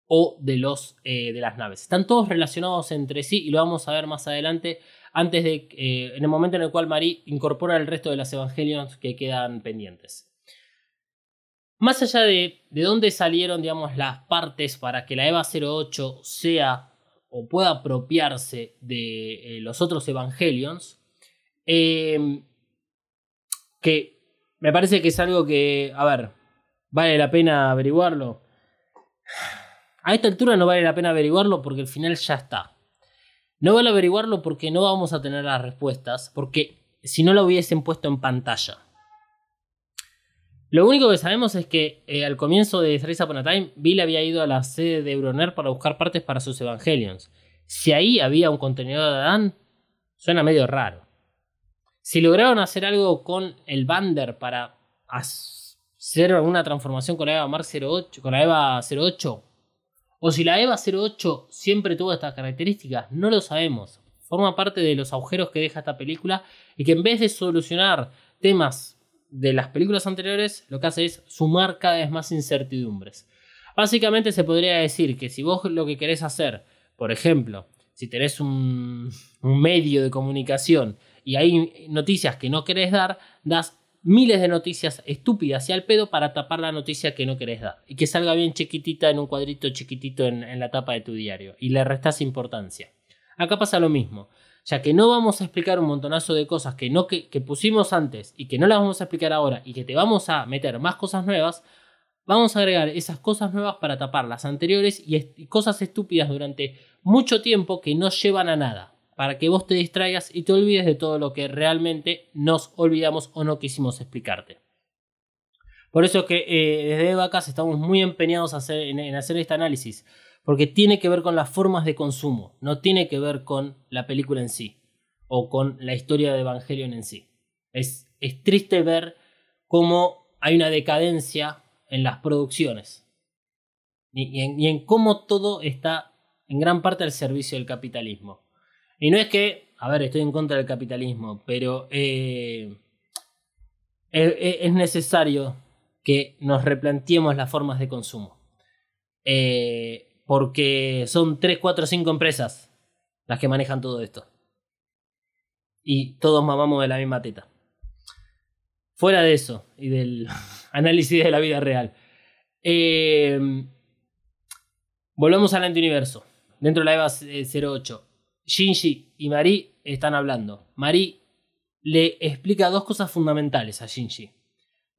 o de, los, eh, de las naves. Están todos relacionados entre sí y lo vamos a ver más adelante, antes de, eh, en el momento en el cual Marie incorpora el resto de las Evangelions que quedan pendientes. Más allá de, de dónde salieron, digamos, las partes para que la EVA 08 sea o pueda apropiarse de eh, los otros Evangelions, eh, que me parece que es algo que, a ver, vale la pena averiguarlo. A esta altura no vale la pena averiguarlo porque el final ya está. No vale averiguarlo porque no vamos a tener las respuestas, porque si no la hubiesen puesto en pantalla. Lo único que sabemos es que eh, al comienzo de Thrice Upon a Time, Bill había ido a la sede de Euroner para buscar partes para sus Evangelions. Si ahí había un contenedor de Adán, suena medio raro. Si lograron hacer algo con el Bander para hacer alguna transformación con la EVA Mark 08, con la EVA 08, o si la EVA 08 siempre tuvo estas características, no lo sabemos. Forma parte de los agujeros que deja esta película y que en vez de solucionar temas de las películas anteriores, lo que hace es sumar cada vez más incertidumbres. Básicamente se podría decir que si vos lo que querés hacer, por ejemplo, si tenés un, medio de comunicación y hay noticias que no querés dar, das miles de noticias estúpidas y al pedo para tapar la noticia que no querés dar. Y que salga bien chiquitita en un cuadrito chiquitito en, la tapa de tu diario. Y le restás importancia. Acá pasa lo mismo ya que no vamos a explicar un montonazo de cosas que, no, que, pusimos antes y que no las vamos a explicar ahora y que te vamos a meter más cosas nuevas, vamos a agregar esas cosas nuevas para tapar las anteriores y, cosas estúpidas durante mucho tiempo que no llevan a nada, para que vos te distraigas y te olvides de todo lo que realmente nos olvidamos o no quisimos explicarte. Por eso es que eh, desde Vacas estamos muy empeñados en hacer este análisis, porque tiene que ver con las formas de consumo, no tiene que ver con la película en sí o con la historia de Evangelion en sí. Es, es triste ver cómo hay una decadencia en las producciones y, en, cómo todo está en gran parte al servicio del capitalismo. Y no es que, a ver, estoy en contra del capitalismo, pero eh, es necesario que nos replanteemos las formas de consumo. Eh, porque son 3, 4, 5 empresas las que manejan todo esto. Y todos mamamos de la misma teta. Fuera de eso y del análisis de la vida real. Eh, volvemos al antiuniverso. Dentro de la EVA 08. Shinji y Mari están hablando. Mari le explica dos cosas fundamentales a Shinji.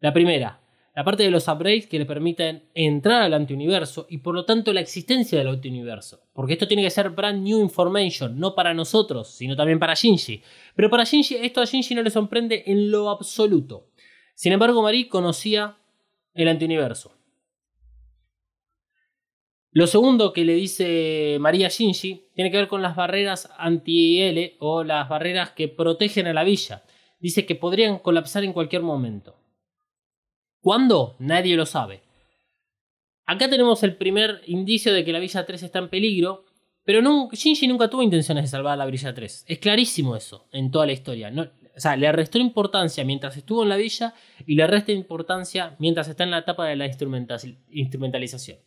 La primera, la parte de los upgrades que le permiten entrar al antiuniverso y por lo tanto la existencia del antiuniverso. Porque esto tiene que ser brand new information, no para nosotros, sino también para Shinji. Pero para Shinji, esto a Shinji no le sorprende en lo absoluto. Sin embargo, Marie conocía el antiuniverso. Lo segundo que le dice María Shinji tiene que ver con las barreras anti-L o las barreras que protegen a la villa. Dice que podrían colapsar en cualquier momento. ¿Cuándo? Nadie lo sabe. Acá tenemos el primer indicio de que la Villa 3 está en peligro, pero Shinji nunca tuvo intenciones de salvar a la Villa 3. Es clarísimo eso en toda la historia. o sea, le restó importancia mientras estuvo en la villa y le resta importancia mientras está en la etapa de la instrumentalización.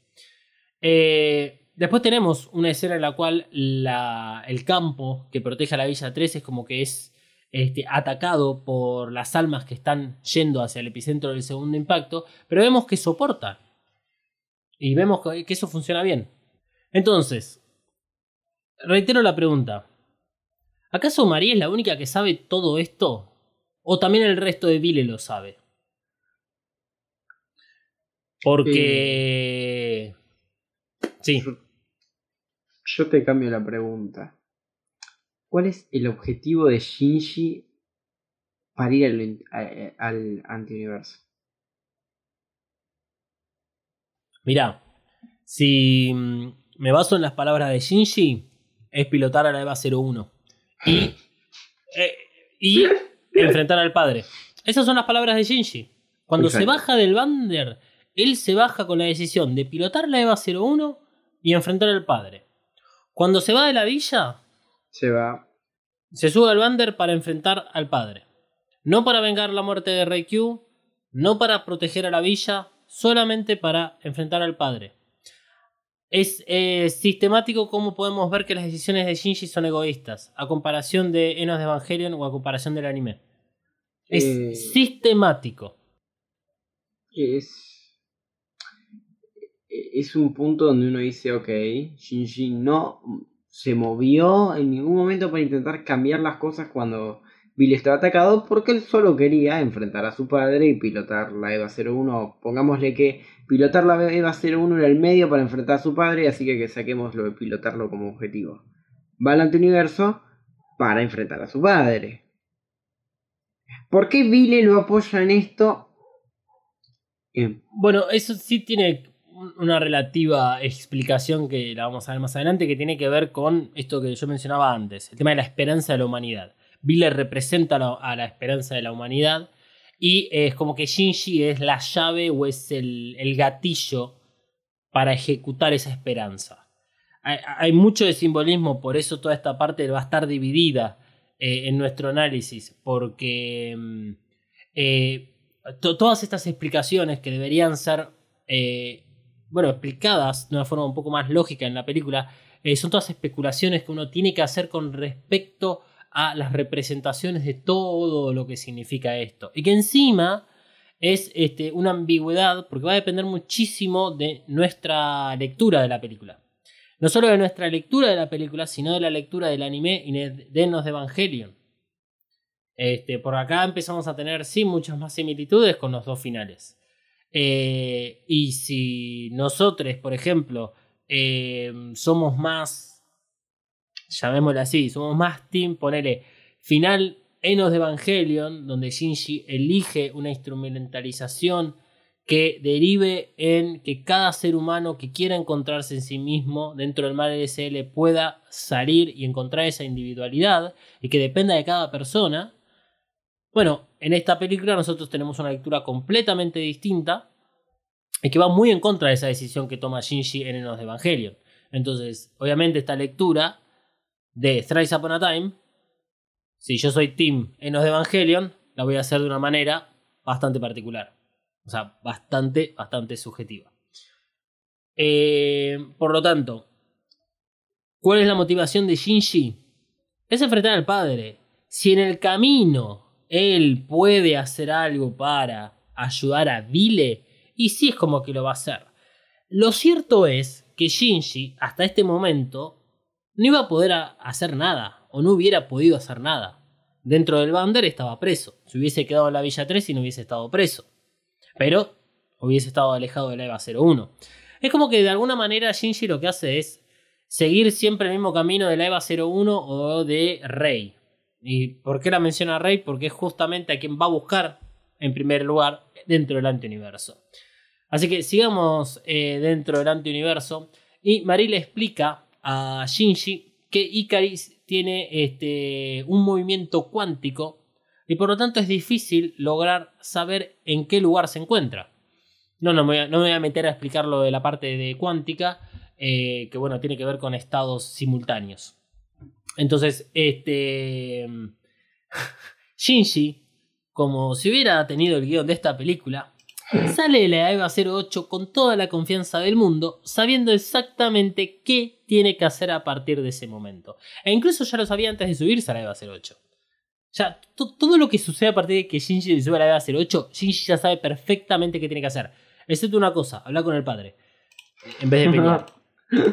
Eh, después tenemos una escena en la cual el campo que protege a la Villa 3 es como que es este, atacado por las almas que están yendo hacia el epicentro del segundo impacto, pero vemos que soporta. Y vemos que eso funciona bien. Entonces, reitero la pregunta. ¿Acaso María es la única que sabe todo esto? ¿O también el resto de Vile lo sabe? Porque... Sí. Yo te cambio la pregunta. ¿Cuál es el objetivo de Shinji para ir al, al antiuniverso? Mirá, si mm, me baso en las palabras de Shinji, es pilotar a la EVA 01 y, eh, y enfrentar al padre. Esas son las palabras de Shinji. Cuando se baja del Bander, él se baja con la decisión de pilotar la EVA 01 y enfrentar al padre. Cuando se va de la villa, se va. Se sube al Bander para enfrentar al padre. No para vengar la muerte de Rey Q, no para proteger a la villa, solamente para enfrentar al padre. Es sistemático cómo podemos ver que las decisiones de Shinji son egoístas, a comparación de Enos de Evangelion o a comparación del anime. Es eh, sistemático. Es. Es un punto donde uno dice, ok, Shinji no se movió en ningún momento para intentar cambiar las cosas cuando Bill estaba atacado porque él solo quería enfrentar a su padre y pilotar la EVA 01. Pongámosle que pilotar la EVA 01 era el medio para enfrentar a su padre, así que, que saquemos lo de pilotarlo como objetivo. Va al universo para enfrentar a su padre. ¿Por qué Vile lo apoya en esto? Eh, Bueno, eso sí tiene una relativa explicación que la vamos a ver más adelante, que tiene que ver con esto que yo mencionaba antes, el tema de la esperanza de la humanidad. Vile representa a la, esperanza de la humanidad y es como que Shinji es la llave o es el, gatillo para ejecutar esa esperanza. Hay, mucho de simbolismo, por eso toda esta parte va a estar dividida eh, en nuestro análisis, porque mm, eh, to- todas estas explicaciones que deberían ser, eh, bueno, explicadas de una forma un poco más lógica en la película, eh, son todas especulaciones que uno tiene que hacer con respecto a las representaciones de todo lo que significa esto. Y que encima es este, una ambigüedad porque va a depender muchísimo de nuestra lectura de la película. No solo de nuestra lectura de la película, sino de la lectura del anime y de Nos de Evangelion. Este, por acá empezamos a tener, sí, muchas más similitudes con los dos finales. Eh, y si nosotros, por ejemplo, eh, somos más, llamémoslo así, somos más team, ponele, final Enos de Evangelion, donde Shinji elige una instrumentalización que derive en que cada ser humano que quiera encontrarse en sí mismo dentro del mal LSL pueda salir y encontrar esa individualidad y que dependa de cada persona. Bueno, en esta película nosotros tenemos una lectura completamente distinta y que va muy en contra de esa decisión que toma Shinji en Enos de Evangelion. Entonces, obviamente esta lectura de Thrice Upon a Time, si yo soy Team Enos de Evangelion, la voy a hacer de una manera bastante particular. O sea, bastante, bastante subjetiva. Eh, por lo tanto, ¿cuál es la motivación de Shinji? Es enfrentar al padre. Si en el camino él puede hacer algo para ayudar a Vile, y sí es como que lo va a hacer. Lo cierto es que Shinji, hasta este momento, no iba a poder hacer nada, o no hubiera podido hacer nada. Dentro del Bander estaba preso. Se hubiese quedado en la Villa 3 y no hubiese estado preso. Pero hubiese estado alejado de la EVA 01. Es como que de alguna manera Shinji lo que hace es seguir siempre el mismo camino de la EVA 01 o de Rey. ¿Y por qué la menciona Rey? Porque es justamente a quien va a buscar en primer lugar dentro del antiuniverso. Así que sigamos eh, dentro del antiuniverso. Y Marie le explica a Shinji que Icaris tiene este, un movimiento cuántico y por lo tanto es difícil lograr saber en qué lugar se encuentra. No, no me voy a, no me voy a meter a explicar lo de la parte de cuántica, eh, que bueno, tiene que ver con estados simultáneos. Entonces, este. Shinji, como si hubiera tenido el guion de esta película, sale de la EVA 08 con toda la confianza del mundo, sabiendo exactamente qué tiene que hacer a partir de ese momento. E incluso ya lo sabía antes de subirse a la EVA 08. Ya, to- todo lo que sucede a partir de que Shinji se sube a la EVA 08, Shinji ya sabe perfectamente qué tiene que hacer. Excepto una cosa, hablar con el padre. En vez de pelear.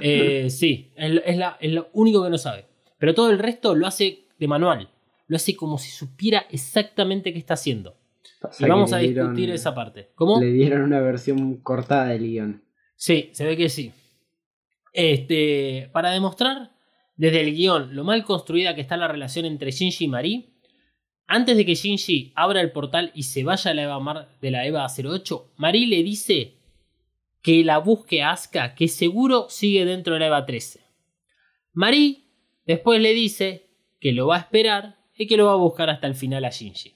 Eh, sí, la- es lo único que no sabe. Pero todo el resto lo hace de manual. Lo hace como si supiera exactamente qué está haciendo. Pasa Y vamos a dieron- discutir esa parte. ¿Cómo? Le dieron una versión cortada del guion. Sí, se ve que sí. Este, para demostrar desde el guion lo mal construida que está la relación entre Shinji y Marie, antes de que Shinji abra el portal y se vaya a la Eva Mar de la Eva 08, Marie le dice que la busque a Asuka, que seguro sigue dentro de la Eva 13. Marie después le dice que lo va a esperar y que lo va a buscar hasta el final a Shinji.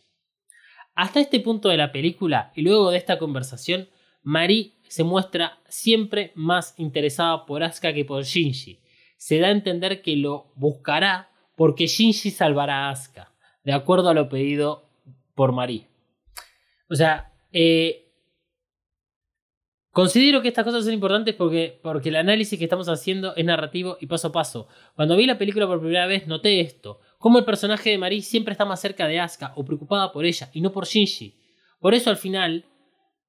Hasta este punto de la película y luego de esta conversación, Marie se muestra siempre más interesada por Asuka que por Shinji. Se da a entender que lo buscará porque Shinji salvará a Asuka, de acuerdo a lo pedido por Marie. O sea, eh, considero que estas cosas son importantes porque, porque el análisis que estamos haciendo es narrativo y paso a paso. Cuando vi la película por primera vez noté esto, cómo el personaje de Marie siempre está más cerca de Asuka o preocupada por ella y no por Shinji. Por eso al final,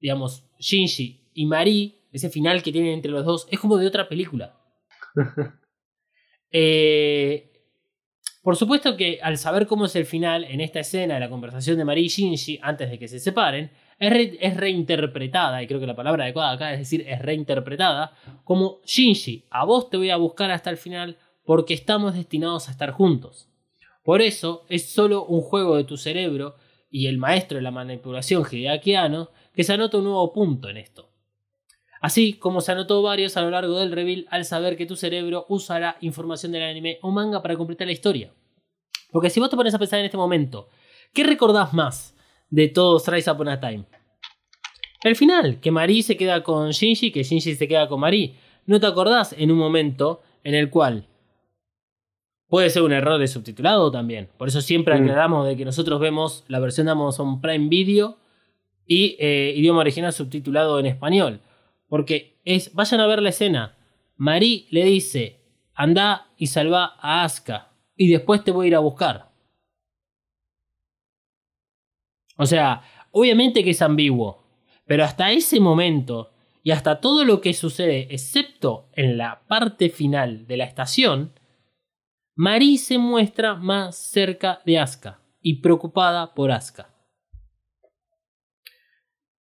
digamos, Shinji y Marie, ese final que tienen entre los dos, es como de otra película. Eh, por supuesto que al saber cómo es el final en esta escena de la conversación de Marie y Shinji antes de que se separen, es, re- reinterpretada, y creo que la palabra adecuada acá es decir, es reinterpretada, como Shinji, a vos te voy a buscar hasta el final porque estamos destinados a estar juntos. Por eso es solo un juego de tu cerebro y el maestro de la manipulación Hideaki Anno, que se anota un nuevo punto en esto. Así como se anotó varios a lo largo del reveal al saber que tu cerebro usará información del anime o manga para completar la historia. Porque si vos te pones a pensar en este momento, ¿qué recordás más de todo Rise Upon a Time? El final, que Mari se queda con Shinji, que Shinji se queda con Mari. ¿No te acordás en un momento en el cual puede ser un error de subtitulado también? Por eso siempre Mm. aclaramos de que nosotros vemos la versión de Amazon Prime Video y eh, idioma original subtitulado en español. Porque es, vayan a ver la escena. Mari le dice, anda y salva a Asuka y después te voy a ir a buscar. O sea, obviamente que es ambiguo, pero hasta ese momento y hasta todo lo que sucede, excepto en la parte final de la estación, Mari se muestra más cerca de Asuka y preocupada por Asuka.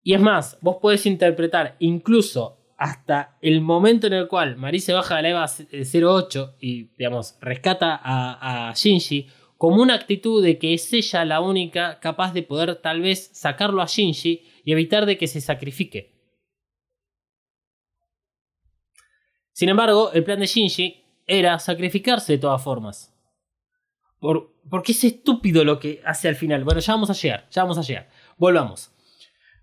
Y es más, vos podés interpretar incluso hasta el momento en el cual Mari se baja de la EVA 08 y, digamos, rescata a, a Shinji como una actitud de que es ella la única capaz de poder tal vez sacarlo a Shinji y evitar de que se sacrifique. Sin embargo, el plan de Shinji era sacrificarse de todas formas. Por, porque es estúpido lo que hace al final. Bueno, ya vamos a llegar, ya vamos a llegar. Volvamos.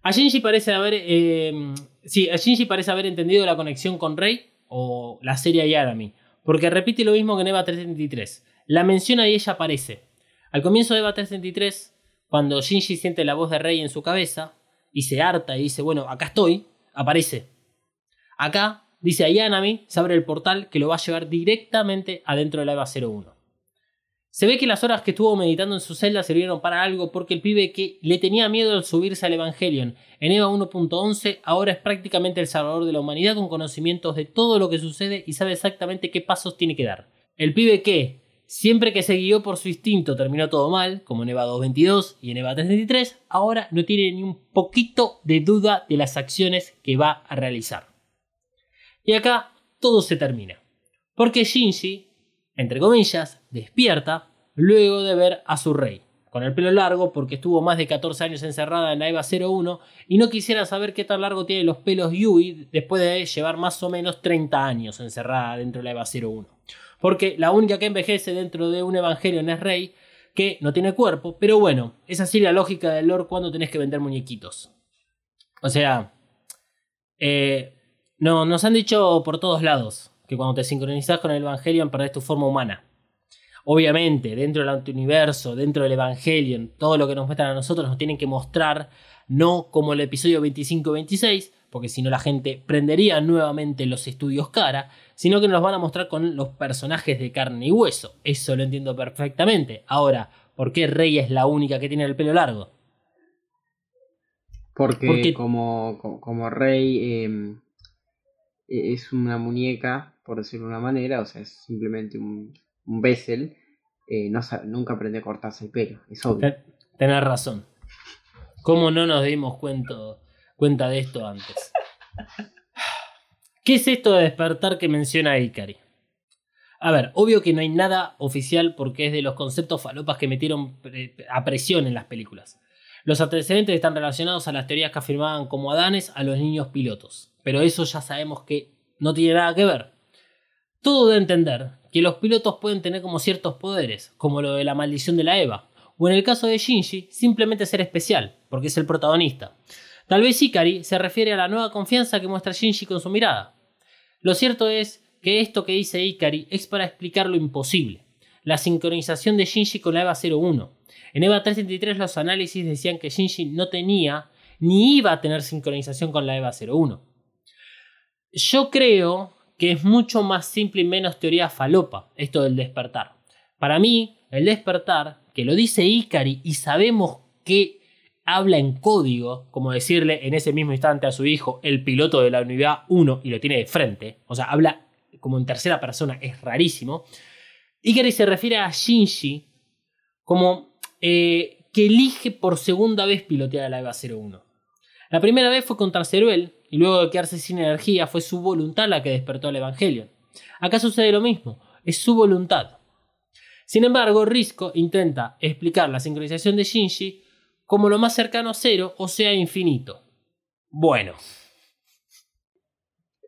A Shinji parece haber. eh, sí, a parece haber entendido la conexión con Rey o la serie Yarami. Porque repite lo mismo que en Eva 333. La menciona y ella aparece. Al comienzo de Eva 333, cuando Shinji siente la voz de Rey en su cabeza y se harta y dice, bueno, acá estoy, aparece. Acá, dice Ayanami, se abre el portal que lo va a llevar directamente adentro de la Eva 01. Se ve que las horas que estuvo meditando en su celda sirvieron para algo porque el pibe que le tenía miedo al subirse al Evangelion en EVA 1.11 ahora es prácticamente el salvador de la humanidad con conocimientos de todo lo que sucede y sabe exactamente qué pasos tiene que dar. El pibe que, siempre que se guió por su instinto, terminó todo mal, como en EVA 2.22 y en EVA 3.33, ahora no tiene ni un poquito de duda de las acciones que va a realizar. Y acá todo se termina. Porque Shinji, entre comillas, despierta luego de ver a su rey, con el pelo largo porque estuvo más de 14 años encerrada en la EVA 01 y no quisiera saber qué tan largo tiene los pelos Yui después de llevar más o menos 30 años encerrada dentro de la EVA 01. Porque la única que envejece dentro de un Evangelion es Rey, que no tiene cuerpo, pero bueno, es así la lógica del lore cuando tenés que vender muñequitos. O sea, eh, no, nos han dicho por todos lados que cuando te sincronizas con el Evangelion perdés tu forma humana. Obviamente, dentro del antiuniverso, dentro del Evangelion, todo lo que nos muestran a nosotros nos tienen que mostrar, no como el episodio 25-26, porque si no la gente prendería nuevamente los estudios cara, sino que nos van a mostrar con los personajes de carne y hueso. Eso lo entiendo perfectamente. Ahora, ¿por qué Rey es la única que tiene el pelo largo? Porque, Porque- Como, como, como Rey eh, es una muñeca, por decirlo de una manera, o sea, es simplemente un, un Bessel, eh, no, nunca aprendió a cortarse el pelo, es obvio. Ten- Tenés razón. ¿Cómo no nos dimos cuenta, cuenta de esto antes? ¿Qué es esto de despertar que menciona Ikari? A ver, obvio que no hay nada oficial porque es de los conceptos falopas que metieron a presión en las películas. Los antecedentes están relacionados a las teorías que afirmaban como Adanes a los niños pilotos. Pero eso ya sabemos que no tiene nada que ver. Todo de entender que los pilotos pueden tener como ciertos poderes, como lo de la maldición de la Eva, o en el caso de Shinji, simplemente ser especial, porque es el protagonista. Tal vez Ikari se refiere a la nueva confianza que muestra Shinji con su mirada. Lo cierto es que esto que dice Ikari es para explicar lo imposible, la sincronización de Shinji con la EVA 01. En EVA 333 los análisis decían que Shinji no tenía ni iba a tener sincronización con la EVA 01. Yo creo que es mucho más simple y menos teoría falopa esto del despertar. Para mí, el despertar, que lo dice Ikari y sabemos que habla en código, como decirle en ese mismo instante a su hijo el piloto de la unidad 1 y lo tiene de frente, o sea, habla como en tercera persona, es rarísimo. Ikari se refiere a Shinji como eh, que elige por segunda vez pilotear la EVA 01. La primera vez fue contra Ceruel y luego de quedarse sin energía fue su voluntad la que despertó al Evangelion. Acá sucede lo mismo, es su voluntad. Sin embargo, Risco intenta explicar la sincronización de Shinji como lo más cercano a cero, o sea, infinito. Bueno.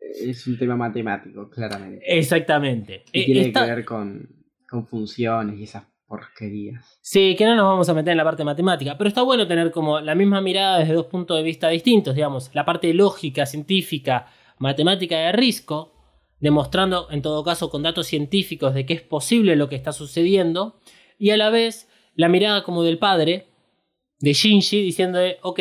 Es un tema matemático, claramente. Exactamente. Y Eh, tiene está- que ver con, con funciones y esas porquerías. Sí, que no nos vamos a meter en la parte matemática, pero está bueno tener como la misma mirada desde dos puntos de vista distintos, digamos, la parte lógica, científica, matemática de Risco, demostrando en todo caso con datos científicos de que es posible lo que está sucediendo, y a la vez la mirada como del padre, de Shinji, diciendo, ok,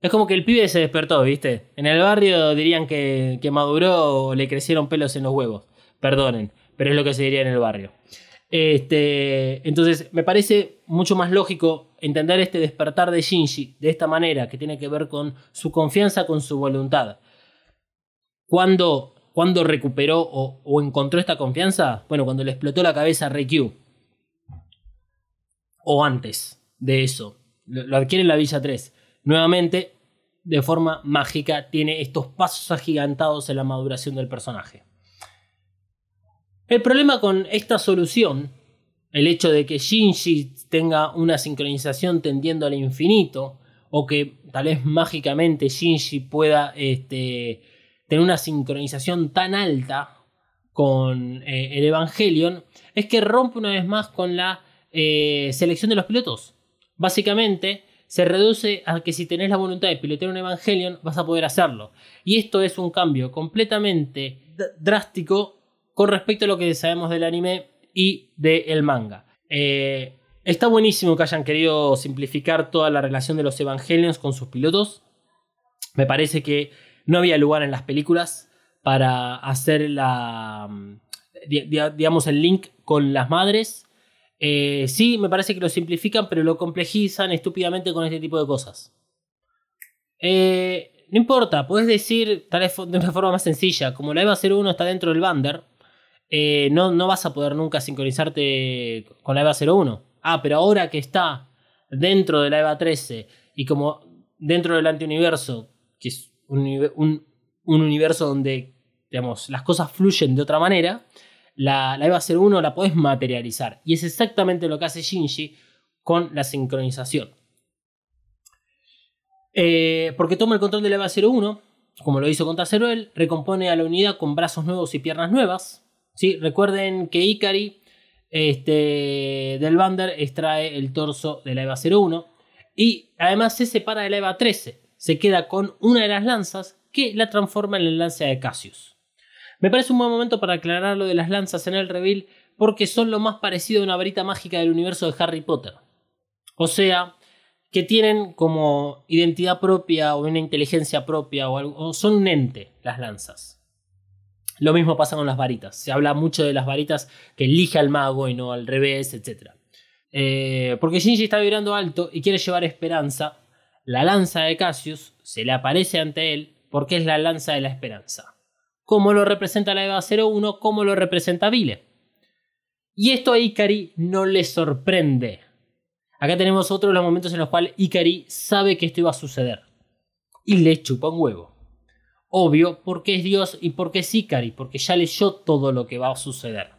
es como que el pibe se despertó, ¿viste? En el barrio dirían que, que maduró o le crecieron pelos en los huevos, perdonen, pero es lo que se diría en el barrio. Este, entonces, me parece mucho más lógico entender este despertar de Shinji de esta manera, que tiene que ver con su confianza, con su voluntad. ¿Cuándo, cuándo recuperó o, encontró esta confianza? Bueno, cuando le explotó la cabeza a Reikyu. O antes de eso. Lo, lo adquiere en la Villa 3. Nuevamente, de forma mágica, tiene estos pasos agigantados en la maduración del personaje. El problema con esta solución, el hecho de que Shinji tenga una sincronización tendiendo al infinito, o que tal vez mágicamente Shinji pueda este, tener una sincronización tan alta con eh, el Evangelion, es que rompe una vez más con la eh, selección de los pilotos. Básicamente, se reduce a que si tenés la voluntad de pilotear un Evangelion, vas a poder hacerlo. Y esto es un cambio completamente drástico con respecto a lo que sabemos del anime y del manga. Eh, está buenísimo que hayan querido simplificar toda la relación de los Evangelions con sus pilotos. Me parece que no había lugar en las películas para hacer la, mm, di- di- digamos, el link con las madres. Eh, sí, me parece que lo simplifican, pero lo complejizan estúpidamente con este tipo de cosas. Eh, no importa, puedes decir tal vez de una forma más sencilla, como la EVA 01 está dentro del Bander, eh, no, no vas a poder nunca sincronizarte con la EVA 01. Ah, pero ahora que está dentro de la EVA 13 y como dentro del antiuniverso, que es un, un universo donde digamos, las cosas fluyen de otra manera, la, la EVA 01 la podés materializar. Y es exactamente lo que hace Shinji con la sincronización. Eh, porque toma el control de la EVA 01, como lo hizo con Tazeruel, recompone a la unidad con brazos nuevos y piernas nuevas. ¿Sí? Recuerden que Ikari este, del Bander extrae el torso de la EVA 01 y además se separa de la EVA 13. Se queda con una de las lanzas que la transforma en el lanza de Cassius. Me parece un buen momento para aclarar lo de las lanzas en el reveal porque son lo más parecido a una varita mágica del universo de Harry Potter. O sea, que tienen como identidad propia o una inteligencia propia o, algo, o son un ente las lanzas. Lo mismo pasa con las varitas. Se habla mucho de las varitas que elige al mago y no al revés, etc. Eh, porque Shinji está vibrando alto y quiere llevar esperanza. La lanza de Cassius se le aparece ante él porque es la lanza de la esperanza. Como lo representa la EVA 01, como lo representa Vile. Y esto a Ikari no le sorprende. Acá tenemos otro de los momentos en los cuales Ikari sabe que esto iba a suceder. Y le chupa un huevo. Obvio, porque es Dios y porque es Ikari, porque ya leyó todo lo que va a suceder.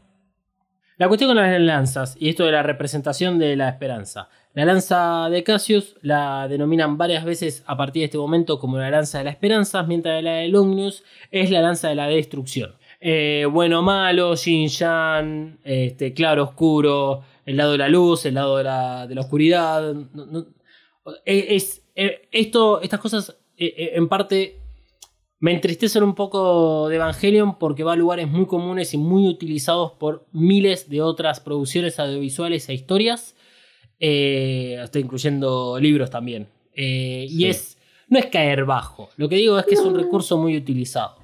La cuestión con las lanzas, y esto de la representación de la esperanza. La lanza de Cassius la denominan varias veces a partir de este momento como la lanza de la esperanza, mientras la de Longinus es la lanza de la destrucción. Eh, bueno, malo, yin yang, este, claro, oscuro, el lado de la luz, el lado de la, de la oscuridad. Es, es, esto, estas cosas eh, en parte me entristecen un poco de Evangelion porque va a lugares muy comunes y muy utilizados por miles de otras producciones audiovisuales e historias, eh, hasta incluyendo libros también. Eh, y Sí. es, no es caer bajo, lo que digo es que es un recurso muy utilizado.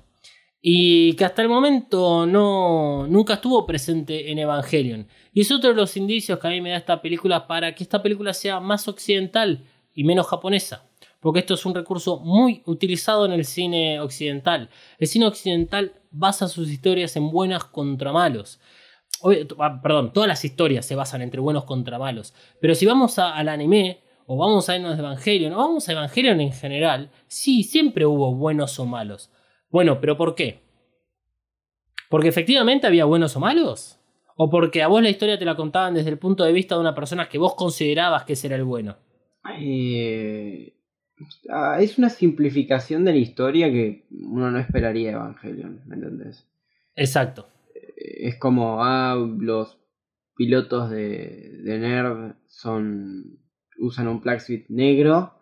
Y que hasta el momento no, nunca estuvo presente en Evangelion. Y es otro de los indicios que a mí me da esta película para que esta película sea más occidental y menos japonesa. Porque esto es un recurso muy utilizado en el cine occidental. El cine occidental basa sus historias en buenas contra malos. Ah, perdón, todas las historias se basan entre buenos contra malos. Pero si vamos a- al anime, o vamos a irnos de Evangelion, o vamos a Evangelion en general, sí, siempre hubo buenos o malos. Bueno, pero ¿por qué? ¿Porque efectivamente había buenos o malos? ¿O porque a vos la historia te la contaban desde el punto de vista de una persona que vos considerabas que era el bueno? Eh, ah, es una simplificación de la historia que uno no esperaría de Evangelion, ¿me entendés? Exacto. Eh, Es como, ah, los pilotos de, de Nerd son usan un plug negro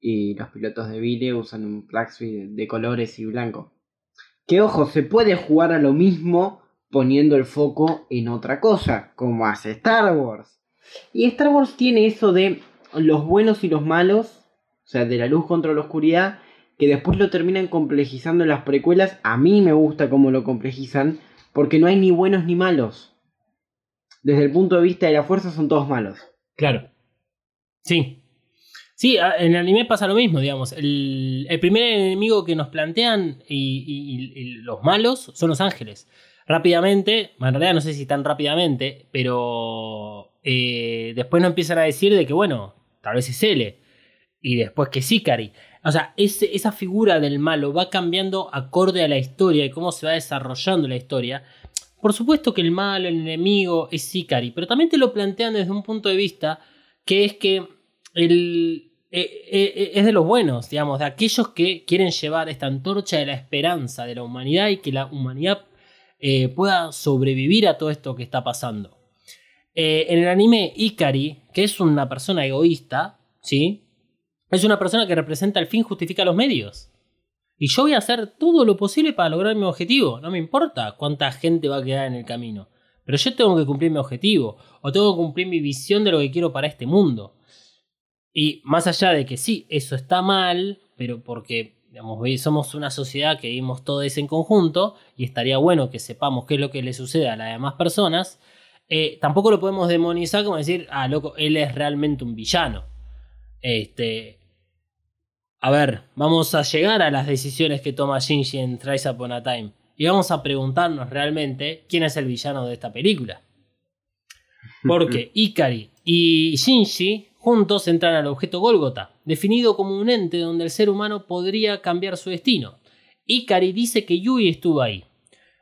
y los pilotos de Vile usan un plug de colores y blanco. Que ojo, se puede jugar a lo mismo poniendo el foco en otra cosa, como hace Star Wars. Y Star Wars tiene eso de los buenos y los malos, o sea, de la luz contra la oscuridad, que después lo terminan complejizando en las precuelas. A mí me gusta cómo lo complejizan, porque no hay ni buenos ni malos. Desde el punto de vista de la fuerza son todos malos. Claro. Sí. Sí, en el anime pasa lo mismo, digamos. El, el primer enemigo que nos plantean y, y- los malos son los ángeles. Rápidamente, en realidad no sé si tan rápidamente, pero eh, después nos empiezan a decir de que, bueno, tal vez es L. Y después que es Ikari. O sea, esa figura del malo va cambiando acorde a la historia y cómo se va desarrollando la historia. Por supuesto que el malo, el enemigo es Ikari, pero también te lo plantean desde un punto de vista que es que el, eh, eh, es de los buenos, digamos, de aquellos que quieren llevar esta antorcha de la esperanza de la humanidad y que la humanidad eh, pueda sobrevivir a todo esto que está pasando. Eh, en el anime Ikari, que es una persona egoísta, ¿sí? Es una persona que representa el fin justifica los medios. Y yo voy a hacer todo lo posible para lograr mi objetivo. No me importa cuánta gente va a quedar en el camino. Pero yo tengo que cumplir mi objetivo. O tengo que cumplir mi visión de lo que quiero para este mundo. Y más allá de que sí, eso está mal, pero porque somos una sociedad que vivimos todos en conjunto y estaría bueno que sepamos qué es lo que le sucede a las demás personas, eh, tampoco lo podemos demonizar como decir, ah, loco, él es realmente un villano. Este, a ver, vamos a llegar a las decisiones que toma Shinji en Thrice Upon a Time y vamos a preguntarnos realmente quién es el villano de esta película. Porque Ikari y Shinji juntos entran al objeto Golgota, definido como un ente donde el ser humano podría cambiar su destino. Ikari dice que Yui estuvo ahí.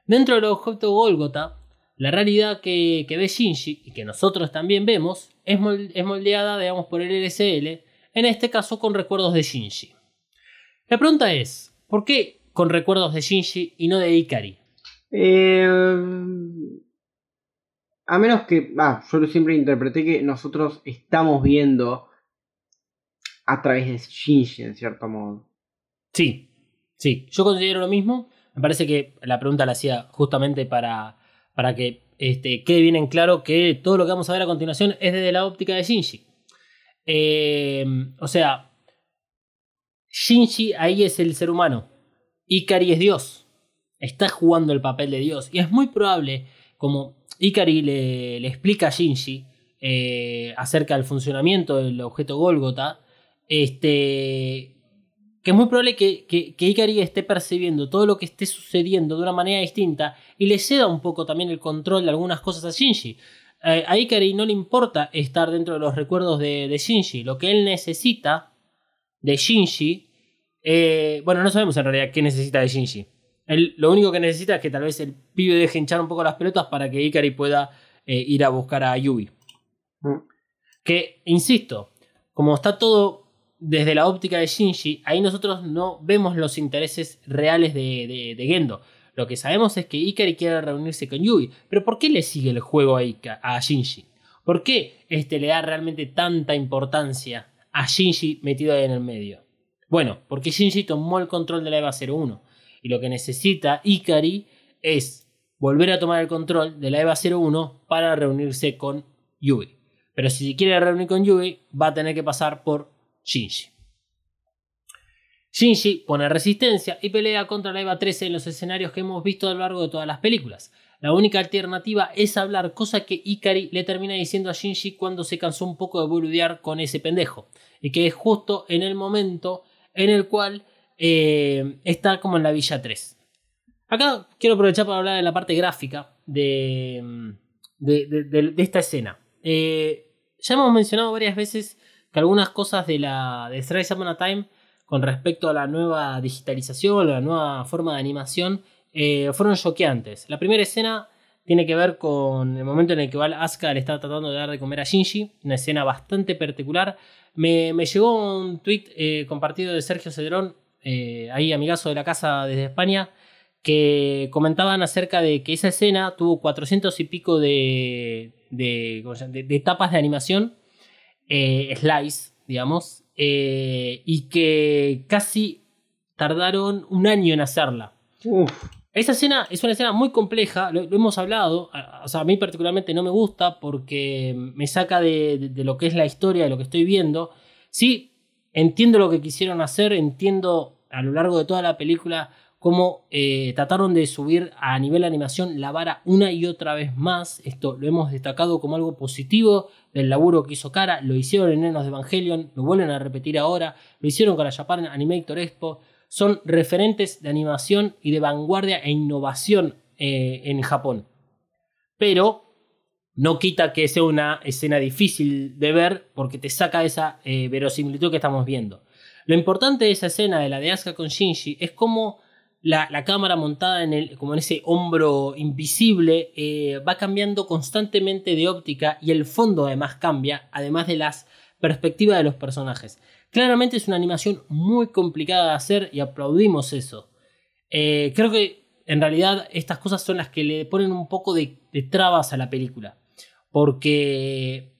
Dentro del objeto Golgota, la realidad que, que ve Shinji y que nosotros también vemos es moldeada, digamos, por el LSL, en este caso con recuerdos de Shinji. La pregunta es, ¿por qué con recuerdos de Shinji y no de Ikari? Eh, a menos que, ah, yo siempre interpreté que nosotros estamos viendo a través de Shinji, en cierto modo. Sí, sí, yo considero lo mismo. Me parece que la pregunta la hacía justamente para, para que este, quede bien en claro que todo lo que vamos a ver a continuación es desde la óptica de Shinji. Eh, o sea, Shinji ahí es el ser humano. Ikari es Dios. Está jugando el papel de Dios. Y es muy probable, como Ikari le, le explica a Shinji eh, acerca del funcionamiento del objeto Golgota, este, que es muy probable que, que, que Ikari esté percibiendo todo lo que esté sucediendo de una manera distinta y le ceda un poco también el control de algunas cosas a Shinji. Eh, a Ikari no le importa estar dentro de los recuerdos de, de Shinji. Lo que él necesita de Shinji. eh, bueno, no sabemos en realidad qué necesita de Shinji. Él lo único que necesita es que tal vez el pibe deje hinchar un poco las pelotas para que Ikari pueda eh, ir a buscar a Yui. Mm. Que, insisto, como está todo desde la óptica de Shinji, ahí nosotros no vemos los intereses reales de, de- de Gendo. Lo que sabemos es que Ikari quiere reunirse con Yui. Pero ¿por qué le sigue el juego a, Ika- a Shinji? ¿Por qué este le da realmente tanta importancia a Shinji metido ahí en el medio? Bueno, porque Shinji tomó el control de la EVA 01. Y lo que necesita Ikari es volver a tomar el control de la EVA 01 para reunirse con Yui. Pero si se quiere reunir con Yui, va a tener que pasar por Shinji. Shinji pone resistencia y pelea contra la EVA 13 en los escenarios que hemos visto a lo largo de todas las películas. La única alternativa es hablar, cosa que Ikari le termina diciendo a Shinji cuando se cansó un poco de boludear con ese pendejo. Y que es justo en el momento en el cual eh, está como en la Villa 3. Acá quiero aprovechar para hablar de la parte gráfica de, de, de- esta escena. Eh, ya hemos mencionado varias veces que algunas cosas de la de Thrice Time con respecto a la nueva digitalización, la nueva forma de animación, eh, fueron choqueantes. La primera escena tiene que ver con el momento en el que Asuka le está tratando de dar de comer a Shinji, una escena bastante particular. Me, me llegó un tweet eh, compartido de Sergio Cedrón, eh, ahí amigazo de la casa desde España, que comentaban acerca de que esa escena tuvo 400 y pico de, de, etapas de animación, slice, digamos, y que casi tardaron un año en hacerla. Esa escena es una escena muy compleja, lo, hemos hablado, o sea, a mí particularmente no me gusta porque me saca de, lo que es la historia, de lo que estoy viendo. Sí, entiendo lo que quisieron hacer, entiendo a lo largo de toda la película cómo eh, trataron de subir a nivel de animación la vara una y otra vez más. Esto lo hemos destacado como algo positivo del laburo que hizo Cara, lo hicieron en Nenos de Evangelion, lo vuelven a repetir ahora, lo hicieron con la Japan Animator Expo son referentes de animación y de vanguardia e innovación eh, en Japón. Pero no quita que sea una escena difícil de ver porque te saca esa eh, verosimilitud que estamos viendo. Lo importante de esa escena de la de Asuka con Shinji es como la, cámara montada en, el, como en ese hombro invisible eh, va cambiando constantemente de óptica y el fondo además cambia, además de las perspectivas de los personajes. Claramente es una animación muy complicada de hacer y aplaudimos eso. Eh, creo que en realidad estas cosas son las que le ponen un poco de, trabas a la película. Porque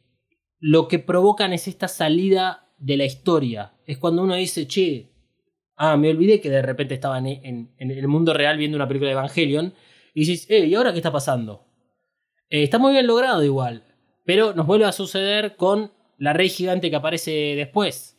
lo que provocan es esta salida de la historia. Es cuando uno dice, che, ah, me olvidé que de repente estaba en, el mundo real viendo una película de Evangelion. Y dices, eh, ¿y ahora qué está pasando? Eh, está muy bien logrado igual. Pero nos vuelve a suceder con la rey gigante que aparece después.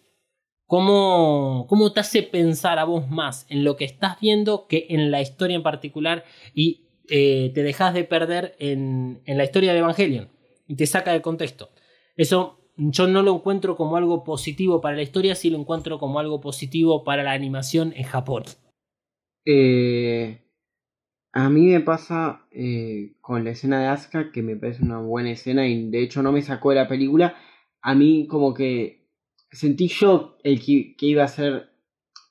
¿Cómo, ¿Cómo te hace pensar a vos más en lo que estás viendo que en la historia en particular y eh, te dejas de perder en, en la historia de Evangelion y te saca del contexto? Eso yo no lo encuentro como algo positivo para la historia, sí lo encuentro como algo positivo para la animación en Japón. Eh, a mí me pasa eh, con la escena de Asuka, que me parece una buena escena y de hecho no me sacó de la película. A mí como que sentí yo el que, iba a ser,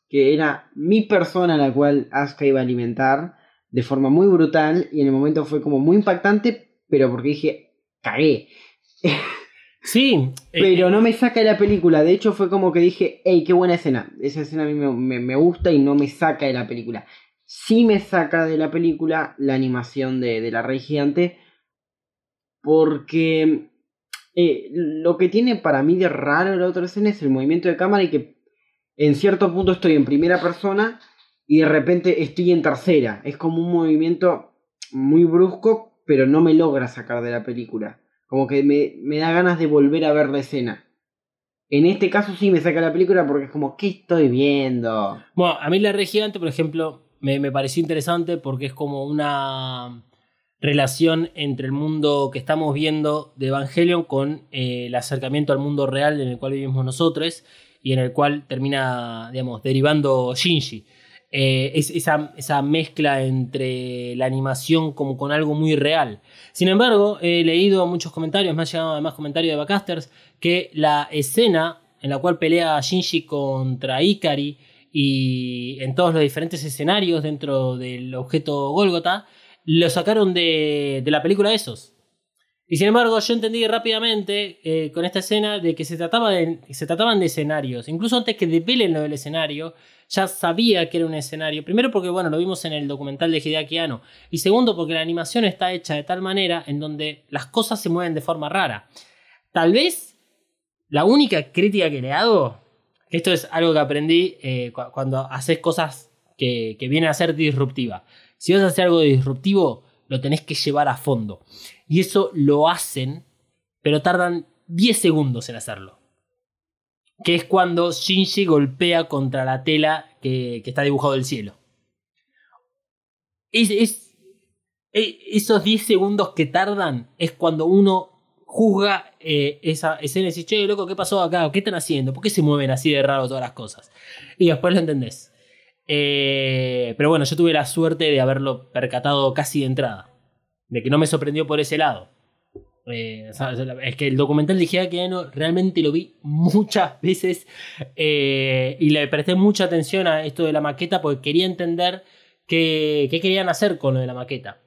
que era mi persona la cual Asuka iba a alimentar de forma muy brutal y en el momento fue como muy impactante, pero porque dije, cagué. Sí. Eh, pero no me saca de la película. De hecho, fue como que dije, hey, qué buena escena. Esa escena a mí me, gusta y no me saca de la película. Sí me saca de la película la animación de, de la Rey Gigante. Porque eh, lo que tiene para mí de raro la otra escena es el movimiento de cámara y que en cierto punto estoy en primera persona y de repente estoy en tercera. Es como un movimiento muy brusco, pero no me logra sacar de la película. Como que me, me da ganas de volver a ver la escena. En este caso sí me saca la película porque es como, ¿qué estoy viendo? Bueno, a mí la Rey Gigante, por ejemplo, me, me pareció interesante porque es como una relación entre el mundo que estamos viendo de Evangelion con eh, el acercamiento al mundo real en el cual vivimos nosotros y en el cual termina, digamos, derivando Shinji. Eh, es esa, esa, mezcla entre la animación como con algo muy real. Sin embargo, he leído muchos comentarios, me han llegado además comentarios de Backasters, que la escena en la cual pelea Shinji contra Ikari y en todos los diferentes escenarios dentro del objeto Golgotha lo sacaron de, la película esos. Y sin embargo, yo entendí rápidamente eh, con esta escena de que se, trataba de, se trataban de escenarios. Incluso antes que develen lo del escenario, ya sabía que era un escenario. Primero porque, bueno, lo vimos en el documental de Hideaki Anno. Y segundo porque la animación está hecha de tal manera en donde las cosas se mueven de forma rara. Tal vez la única crítica que le hago, esto es algo que aprendí eh, cuando haces cosas que, que vienen a ser disruptivas. Si vas a hacer algo disruptivo, lo tenés que llevar a fondo. Y eso lo hacen, pero tardan 10 segundos en hacerlo. Que es cuando Shinji golpea contra la tela que, está dibujado del cielo. Es, e, esos 10 segundos que tardan es cuando uno juzga eh, esa escena y dice, che, loco, ¿qué pasó acá? ¿Qué están haciendo? ¿Por qué se mueven así de raro todas las cosas? Y después lo entendés. Eh, pero bueno, yo tuve la suerte de haberlo percatado casi de entrada. De que no me sorprendió por ese lado. Eh, es que el documental de Hideaki realmente lo vi muchas veces eh, y le presté mucha atención a esto de la maqueta porque quería entender qué, qué querían hacer con lo de la maqueta.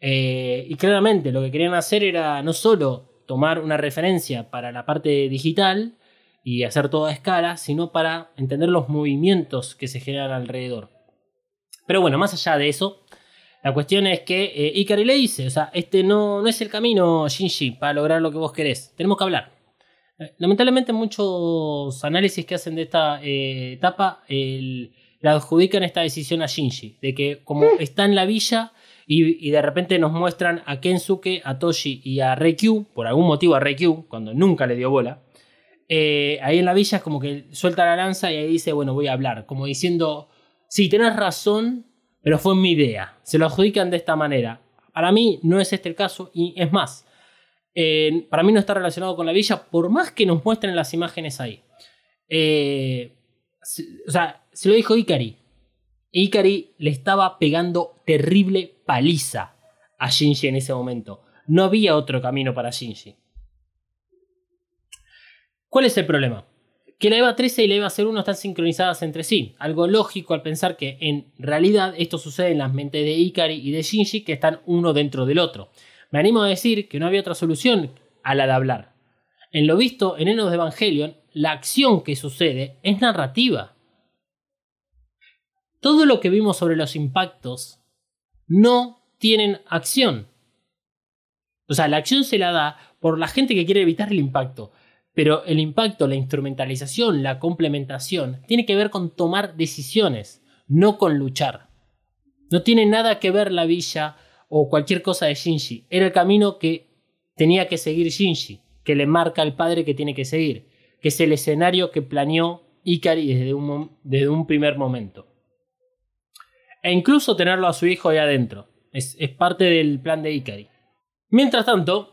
Eh, y claramente lo que querían hacer era no solo tomar una referencia para la parte digital y hacer todo a escala, sino para entender los movimientos que se generan alrededor. Pero bueno, más allá de eso, la cuestión es que eh, Ikari le dice, o sea, este no, no es el camino, Shinji, para lograr lo que vos querés. Tenemos que hablar. Eh, lamentablemente muchos análisis que hacen de esta eh, etapa la adjudican esta decisión a Shinji, de que como está en la villa y, de repente nos muestran a Kensuke, a Toshi y a Reikyu, por algún motivo a Reikyu, cuando nunca le dio bola, ahí en la villa es como que suelta la lanza y ahí dice, bueno, voy a hablar, como diciendo, sí, tenés razón, pero fue mi idea. Se lo adjudican de esta manera. Para mí no es este el caso y es más, eh, para mí no está relacionado con la villa, por más que nos muestren las imágenes ahí. Eh, o sea, se lo dijo Ikari. Ikari le estaba pegando terrible paliza a Shinji en ese momento. No había otro camino para Shinji. ¿Cuál es el problema? Que la EVA 13 y la EVA 01 están sincronizadas entre sí. Algo lógico al pensar que en realidad esto sucede en las mentes de Ikari y de Shinji que están uno dentro del otro. Me animo a decir que no había otra solución a la de hablar. En lo visto en Enos de Evangelion, la acción que sucede es narrativa. Todo lo que vimos sobre los impactos no tienen acción. O sea, la acción se la da por la gente que quiere evitar el impacto. Pero el impacto, la instrumentalización, la complementación, tiene que ver con tomar decisiones, no con luchar. No tiene nada que ver la villa o cualquier cosa de Shinji. Era el camino que tenía que seguir Shinji, que le marca al padre que tiene que seguir, que es el escenario que planeó Ikari desde un, desde un primer momento. E incluso tenerlo a su hijo ahí adentro. Es, es parte del plan de Ikari. Mientras tanto,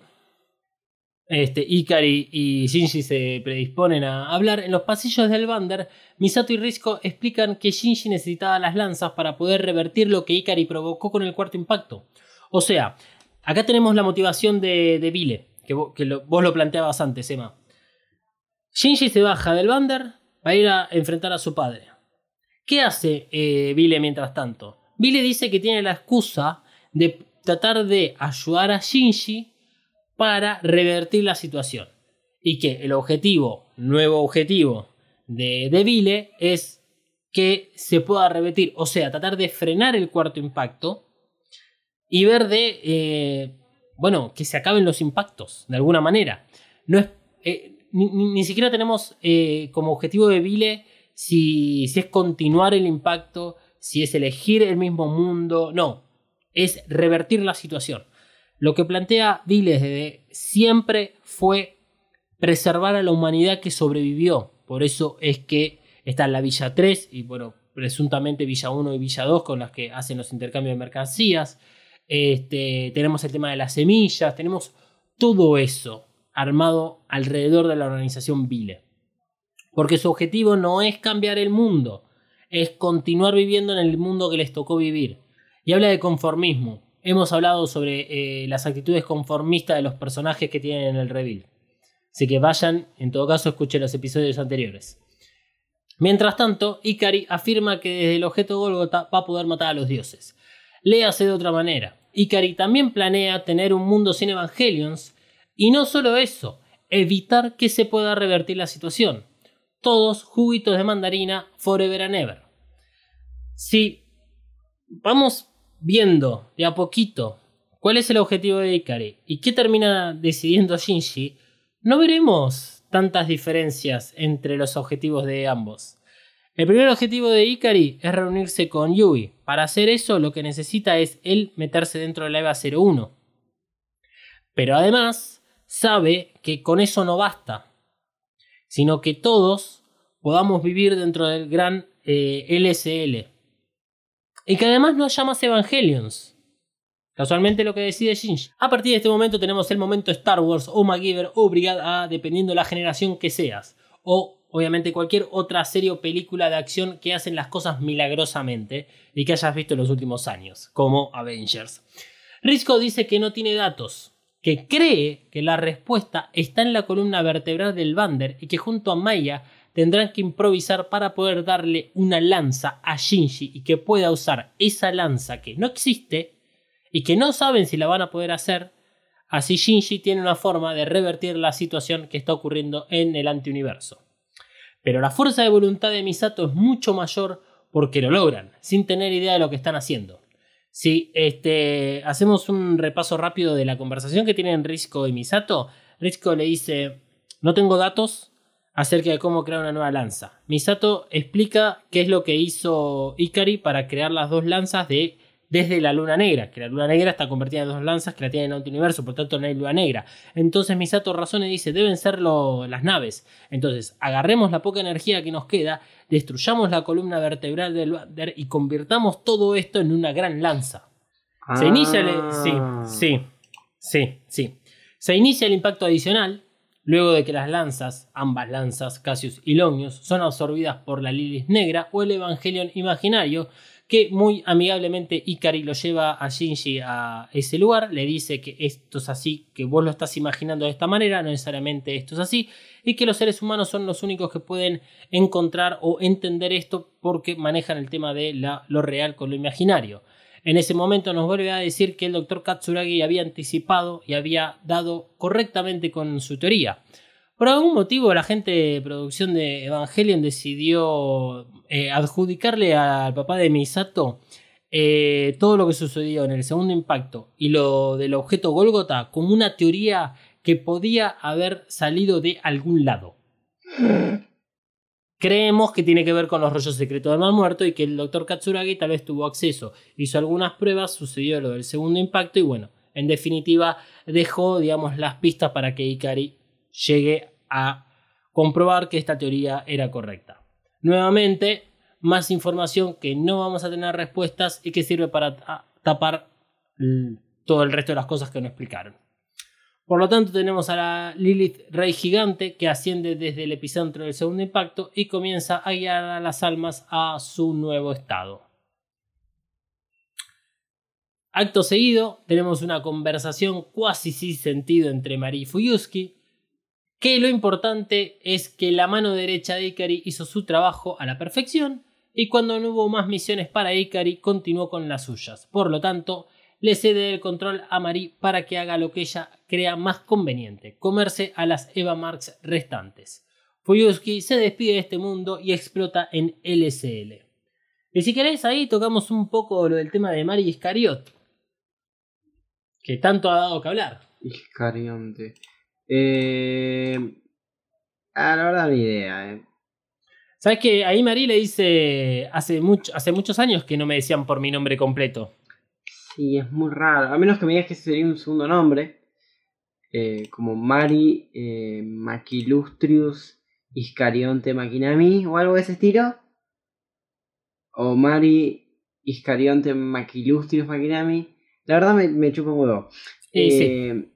este, Ikari y Shinji se predisponen a hablar. En los pasillos del Bander, Misato y Risco explican que Shinji necesitaba las lanzas para poder revertir lo que Ikari provocó con el cuarto impacto. O sea, acá tenemos la motivación de, de Vile, que, vos, lo, planteabas antes, Emma. Shinji se baja del Bander para ir a enfrentar a su padre. ¿Qué hace eh, Vile mientras tanto? Vile dice que tiene la excusa de tratar de ayudar a Shinji para revertir la situación. Y que el objetivo, nuevo objetivo de, de es que se pueda revertir, o sea, tratar de frenar el cuarto impacto y ver de, eh, bueno, que se acaben los impactos de alguna manera. No es, eh, ni, siquiera tenemos eh, como objetivo de Vile si, si es continuar el impacto, si es elegir el mismo mundo, no, es revertir la situación. Lo que plantea Diles desde siempre fue preservar a la humanidad que sobrevivió. Por eso es que está la Villa 3 y bueno, presuntamente Villa 1 y Villa 2 con las que hacen los intercambios de mercancías. Este, tenemos el tema de las semillas, tenemos todo eso armado alrededor de la organización Vile. Porque su objetivo no es cambiar el mundo, es continuar viviendo en el mundo que les tocó vivir. Y habla de conformismo, hemos hablado sobre eh, las actitudes conformistas de los personajes que tienen en el reveal. Así que vayan, en todo caso, escuchen los episodios anteriores. Mientras tanto, Ikari afirma que desde el objeto Golgotha va a poder matar a los dioses. Léase de otra manera. Ikari también planea tener un mundo sin Evangelions, y no solo eso, evitar que se pueda revertir la situación. Todos juguitos de mandarina forever and ever. Si vamos viendo de a poquito cuál es el objetivo de Ikari y qué termina decidiendo Shinji, no veremos tantas diferencias entre los objetivos de ambos. El primer objetivo de Ikari es reunirse con Yui. Para hacer eso lo que necesita es él meterse dentro de la EVA 01. Pero además sabe que con eso no basta, sino que todos podamos vivir dentro del gran eh, LSL, y que además no haya más Evangelions. Casualmente lo que decide Shinji. A partir de este momento tenemos el momento Star Wars o MacGyver o Brigada A dependiendo de la generación que seas. O obviamente cualquier otra serie o película de acción que hacen las cosas milagrosamente y que hayas visto en los últimos años, como Avengers. Risco dice que no tiene datos, que cree que la respuesta está en la columna vertebral del Bander y que junto a Maya tendrán que improvisar para poder darle una lanza a Shinji y que pueda usar esa lanza que no existe y que no saben si la van a poder hacer, así Shinji tiene una forma de revertir la situación que está ocurriendo en el antiuniverso. Pero la fuerza de voluntad de Misato es mucho mayor porque lo logran, sin tener idea de lo que están haciendo. Si este, hacemos un repaso rápido de la conversación que tienen Risco y Misato, Risco le dice, no tengo datos acerca de cómo crear una nueva lanza. Misato explica qué es lo que hizo Ikari para crear las dos lanzas de desde la luna negra, que la luna negra está convertida en dos lanzas que la tienen en otro universo, por tanto no hay luna negra. Entonces Misato razona y dice, deben ser las naves. Entonces, agarremos la poca energía que nos queda, destruyamos la columna vertebral del Wander y convirtamos todo esto en una gran lanza. Se inicia el... Sí, Ah. sí, sí, sí. Se inicia el impacto adicional, luego de que las lanzas, ambas lanzas, Cassius y Longius, son absorbidas por la Lilith negra o el Evangelion imaginario, que muy amigablemente Ikari lo lleva a Shinji a ese lugar, le dice que esto es así, que vos lo estás imaginando de esta manera, no necesariamente esto es así, y que los seres humanos son los únicos que pueden encontrar o entender esto porque manejan el tema de lo real con lo imaginario. En ese momento nos vuelve a decir que el doctor Katsuragi había anticipado y había dado correctamente con su teoría. Por algún motivo la gente de producción de Evangelion decidió eh, adjudicarle al papá de Misato eh, todo lo que sucedió en el segundo impacto y lo del objeto Golgota como una teoría que podía haber salido de algún lado. Creemos que tiene que ver con los rollos secretos del mal muerto y que el doctor Katsuragi tal vez tuvo acceso. Hizo algunas pruebas, sucedió lo del segundo impacto y bueno, en definitiva dejó, digamos, las pistas para que Ikari llegue a comprobar que esta teoría era correcta. Nuevamente, más información que no vamos a tener respuestas y que sirve para ta- tapar todo el resto de las cosas que no explicaron. Por lo tanto, tenemos a la Lilith Rey Gigante que asciende desde el epicentro del segundo impacto y comienza a guiar a las almas a su nuevo estado. Acto seguido, tenemos una conversación cuasi sin sentido entre Mari y Fuyuski, que lo importante es que la mano derecha de Ikari hizo su trabajo a la perfección y cuando no hubo más misiones para Ikari continuó con las suyas. Por lo tanto, le cede el control a Mari para que haga lo que ella crea más conveniente, comerse a las Eva Marks restantes. Fuyuski se despide de este mundo y explota en LSL. Y si queréis ahí tocamos un poco lo del tema de Mari Iscariot, que tanto ha dado que hablar. Iscarionte. Eh... Ah, la verdad, ni idea, eh. ¿Sabes que ahí Mari le dice hace, mucho, hace muchos años que no me decían por mi nombre completo? Sí, es muy raro. A menos que me digas que ese sería un segundo nombre. eh, como Mari eh, Maquilustrius Iscarionte Maquinami o algo de ese estilo. O Mari Iscarionte Maquilustrius Maquinami. La verdad me, me chupa un huevo. Sí, sí. Eh,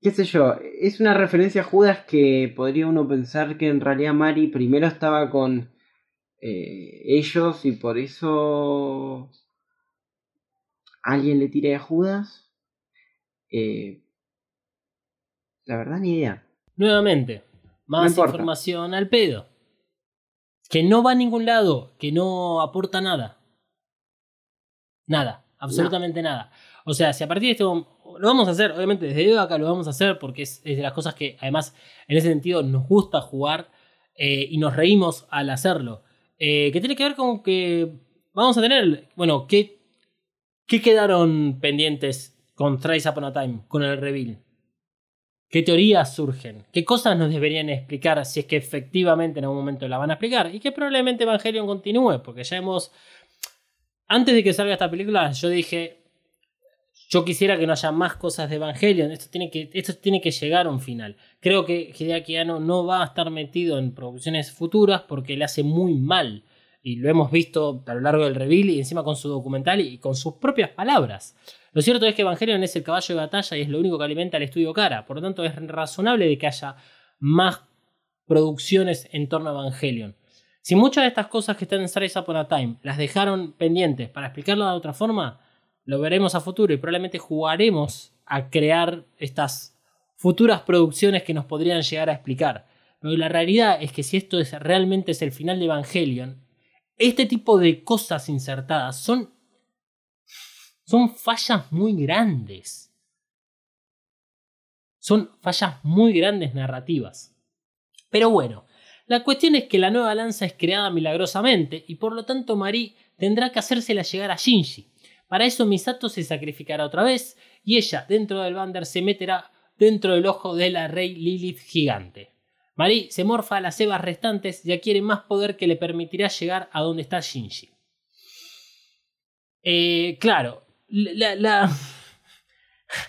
qué sé yo, es una referencia a Judas que podría uno pensar que en realidad Mari primero estaba con eh, ellos y por eso alguien le tira a Judas. Eh, la verdad ni idea. Nuevamente, más información al pedo. Que no va a ningún lado, que no aporta nada. Nada, absolutamente nada. O sea, si a partir de esto lo vamos a hacer, obviamente desde acá lo vamos a hacer porque es, es de las cosas que además en ese sentido nos gusta jugar eh, y nos reímos al hacerlo. Eh, que tiene que ver con que vamos a tener, bueno, ¿qué, qué quedaron pendientes con Thrice Upon a Time, con el reveal? ¿Qué teorías surgen? ¿Qué cosas nos deberían explicar si es que efectivamente en algún momento la van a explicar? Y que probablemente Evangelion continúe, porque ya hemos... Antes de que salga esta película, yo dije, yo quisiera que no haya más cosas de Evangelion, esto tiene que, esto tiene que llegar a un final. Creo que Hideaki Anno no va a estar metido en producciones futuras porque le hace muy mal. Y lo hemos visto a lo largo del reveal y encima con su documental y con sus propias palabras. Lo cierto es que Evangelion es el caballo de batalla y es lo único que alimenta el estudio cara. Por lo tanto, es razonable de que haya más producciones en torno a Evangelion. Si muchas de estas cosas que están en Stars Upon a Time las dejaron pendientes para explicarlo de otra forma, lo veremos a futuro y probablemente jugaremos a crear estas futuras producciones que nos podrían llegar a explicar. Pero la realidad es que si esto es, realmente es el final de Evangelion, este tipo de cosas insertadas son Son fallas muy grandes. Son fallas muy grandes narrativas. Pero bueno, la cuestión es que la nueva lanza es creada milagrosamente y por lo tanto Marie tendrá que hacérsela llegar a Shinji. Para eso Misato se sacrificará otra vez y ella, dentro del Bander, se meterá dentro del ojo de la rey Lilith gigante. Marie se morfa a las hebas restantes y adquiere más poder que le permitirá llegar a donde está Shinji. Eh, claro, la, la,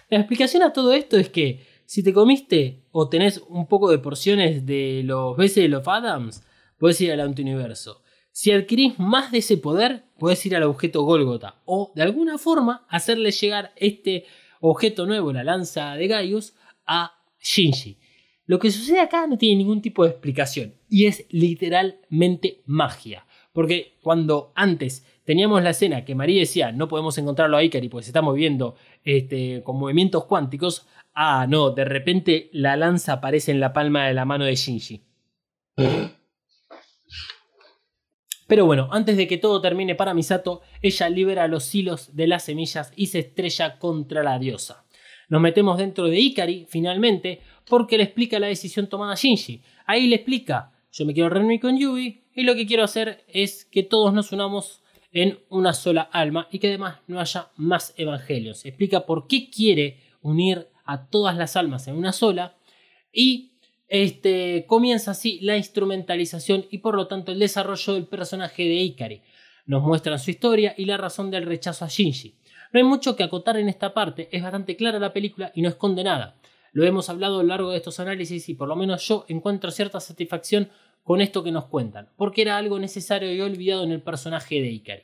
la explicación a todo esto es que si te comiste o tenés un poco de porciones de los veces of Adams, puedes ir al antiuniverso. Si adquirís más de ese poder, puedes ir al objeto Golgota o de alguna forma hacerle llegar este objeto nuevo, la lanza de Gaius, a Shinji. Lo que sucede acá no tiene ningún tipo de explicación y es literalmente magia. Porque cuando antes teníamos la escena que María decía no podemos encontrarlo a Ikari porque se está moviendo este, con movimientos cuánticos, ah, no, de repente la lanza aparece en la palma de la mano de Shinji. Pero bueno, antes de que todo termine para Misato, ella libera los hilos de las semillas y se estrella contra la diosa. Nos metemos dentro de Ikari, finalmente, porque le explica la decisión tomada a Shinji. Ahí le explica, yo me quiero reunir con Yui y lo que quiero hacer es que todos nos unamos en una sola alma y que además no haya más evangelios. Explica por qué quiere unir a todas las almas en una sola y este, comienza así la instrumentalización y por lo tanto el desarrollo del personaje de Ikari. Nos muestran su historia y la razón del rechazo a Shinji. No hay mucho que acotar en esta parte, es bastante clara la película y no esconde nada. Lo hemos hablado a lo largo de estos análisis y por lo menos yo encuentro cierta satisfacción con esto que nos cuentan, porque era algo necesario y olvidado en el personaje de Ikari.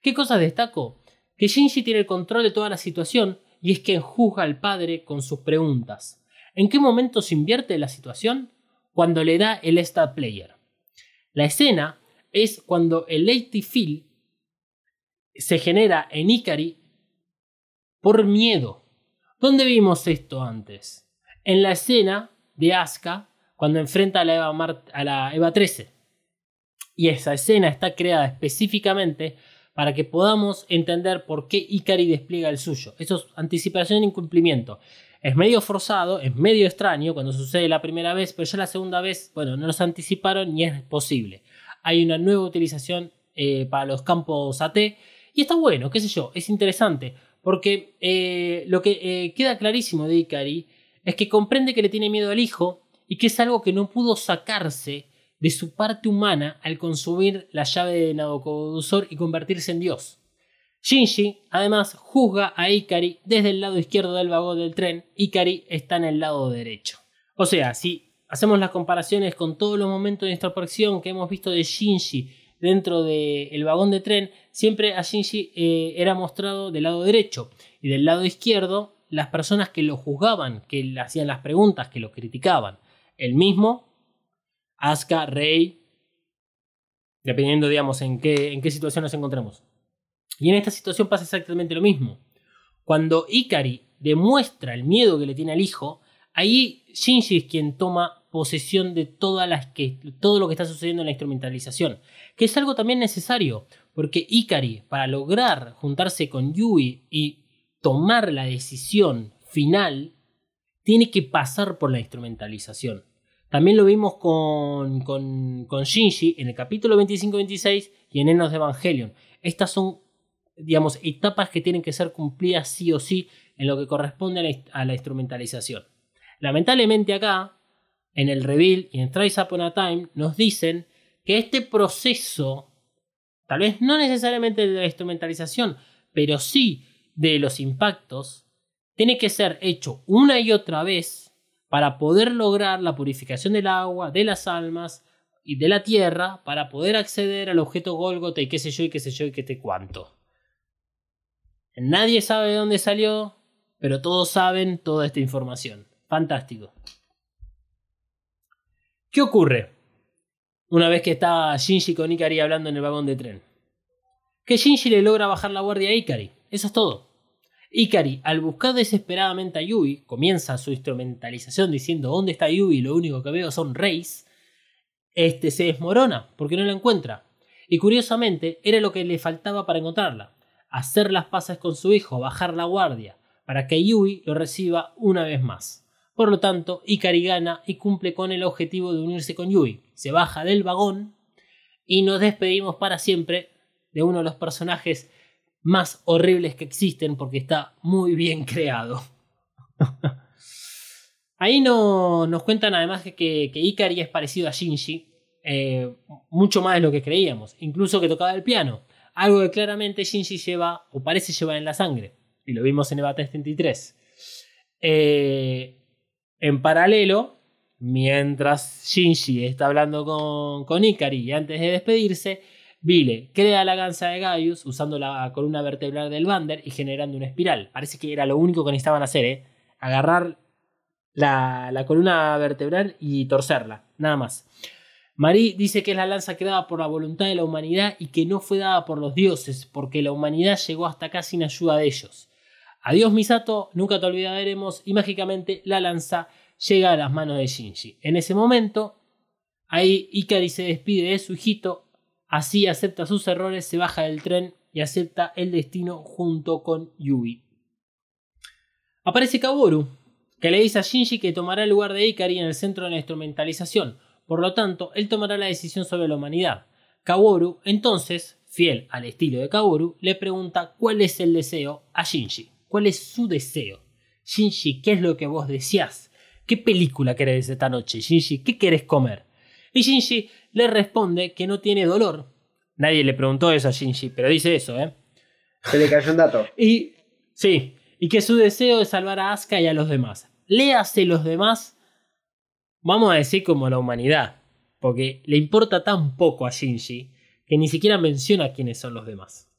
¿Qué cosas destaco? Que Shinji tiene el control de toda la situación y es quien juzga al padre con sus preguntas. ¿En qué momento se invierte la situación? Cuando le da el Star Player. La escena es cuando el Lady Feel se genera en Ikari por miedo. ¿Dónde vimos esto antes? En la escena de Asuka cuando enfrenta a la Eva, a la Eva 13. Y esa escena está creada específicamente para que podamos entender por qué Ikari despliega el suyo. Eso es anticipación e incumplimiento. Es medio forzado, es medio extraño cuando sucede la primera vez, pero ya la segunda vez, bueno, no nos anticiparon ni es posible. Hay una nueva utilización eh, para los campos AT y está bueno, qué sé yo, es interesante. Porque eh, lo que eh, queda clarísimo de Ikari es que comprende que le tiene miedo al hijo y que es algo que no pudo sacarse de su parte humana al consumir la llave de Nabucodonosor y convertirse en Dios. Shinji, además, juzga a Ikari desde el lado izquierdo del vagón del tren, Ikari está en el lado derecho. O sea, si hacemos las comparaciones con todos los momentos de introspección que hemos visto de Shinji dentro del vagón de tren, siempre a Shinji eh, era mostrado del lado derecho y del lado izquierdo las personas que lo juzgaban, que le hacían las preguntas, que lo criticaban. El mismo, Asuka, Rey, dependiendo, digamos, en qué, en qué situación nos encontramos. Y en esta situación pasa exactamente lo mismo. Cuando Ikari demuestra el miedo que le tiene al hijo, ahí Shinji es quien toma posesión de todas las que, todo lo que está sucediendo en la instrumentalización, que es algo también necesario, porque Ikari, para lograr juntarse con Yui y tomar la decisión final, tiene que pasar por la instrumentalización. También lo vimos con, con, Shinji en el capítulo 25-26 y en Enos de Evangelion. Estas son, digamos, etapas que tienen que ser cumplidas sí o sí en lo que corresponde a la instrumentalización. Lamentablemente acá en el reveal y en Trace Upon a Time nos dicen que este proceso, tal vez no necesariamente de la instrumentalización, pero sí de los impactos, tiene que ser hecho una y otra vez para poder lograr la purificación del agua, de las almas y de la tierra, para poder acceder al objeto Golgotha y qué sé yo y qué sé yo y qué te cuánto. Nadie sabe de dónde salió, pero todos saben toda esta información. Fantástico. ¿Qué ocurre? Una vez que está Shinji con Ikari hablando en el vagón de tren. Que Shinji le logra bajar la guardia a Ikari. Eso es todo. Ikari, al buscar desesperadamente a Yui, comienza su instrumentalización diciendo ¿Dónde está Yui? Lo único que veo son Reis. Este se desmorona porque no la encuentra. Y curiosamente era lo que le faltaba para encontrarla. hacer las paces con su hijo, bajar la guardia, para que Yui lo reciba una vez más. Por lo tanto, Ikari gana y cumple con el objetivo de unirse con Yui. Se baja del vagón y nos despedimos para siempre de uno de los personajes más horribles que existen porque está muy bien creado. Ahí no, nos cuentan además que, que, Ikari es parecido a Shinji, eh, mucho más de lo que creíamos, incluso que tocaba el piano, algo que claramente Shinji lleva o parece llevar en la sangre, y lo vimos en Eva 33. Eh, en paralelo, mientras Shinji está hablando con, con Ikari y antes de despedirse, Vile crea la ganza de Gaius usando la columna vertebral del Bander y generando una espiral. Parece que era lo único que necesitaban hacer, ¿eh? Agarrar la, la columna vertebral y torcerla, nada más. Marie dice que es la lanza creada por la voluntad de la humanidad y que no fue dada por los dioses, porque la humanidad llegó hasta acá sin ayuda de ellos. Adiós Misato, nunca te olvidaremos y mágicamente la lanza llega a las manos de Shinji. En ese momento, ahí Ikari se despide de su hijito, así acepta sus errores, se baja del tren y acepta el destino junto con Yui. Aparece Kaworu, que le dice a Shinji que tomará el lugar de Ikari en el centro de la instrumentalización, por lo tanto, él tomará la decisión sobre la humanidad. Kaworu, entonces, fiel al estilo de Kaworu, le pregunta cuál es el deseo a Shinji. ¿Cuál es su deseo? Shinji, ¿qué es lo que vos deseás? ¿Qué película querés esta noche? Shinji, ¿qué querés comer? Y Shinji le responde que no tiene dolor. Nadie le preguntó eso a Shinji, pero dice eso, ¿eh? Se le cayó un dato. y sí, y que su deseo es salvar a Asuka y a los demás. Léase los demás, vamos a decir como la humanidad, porque le importa tan poco a Shinji que ni siquiera menciona quiénes son los demás.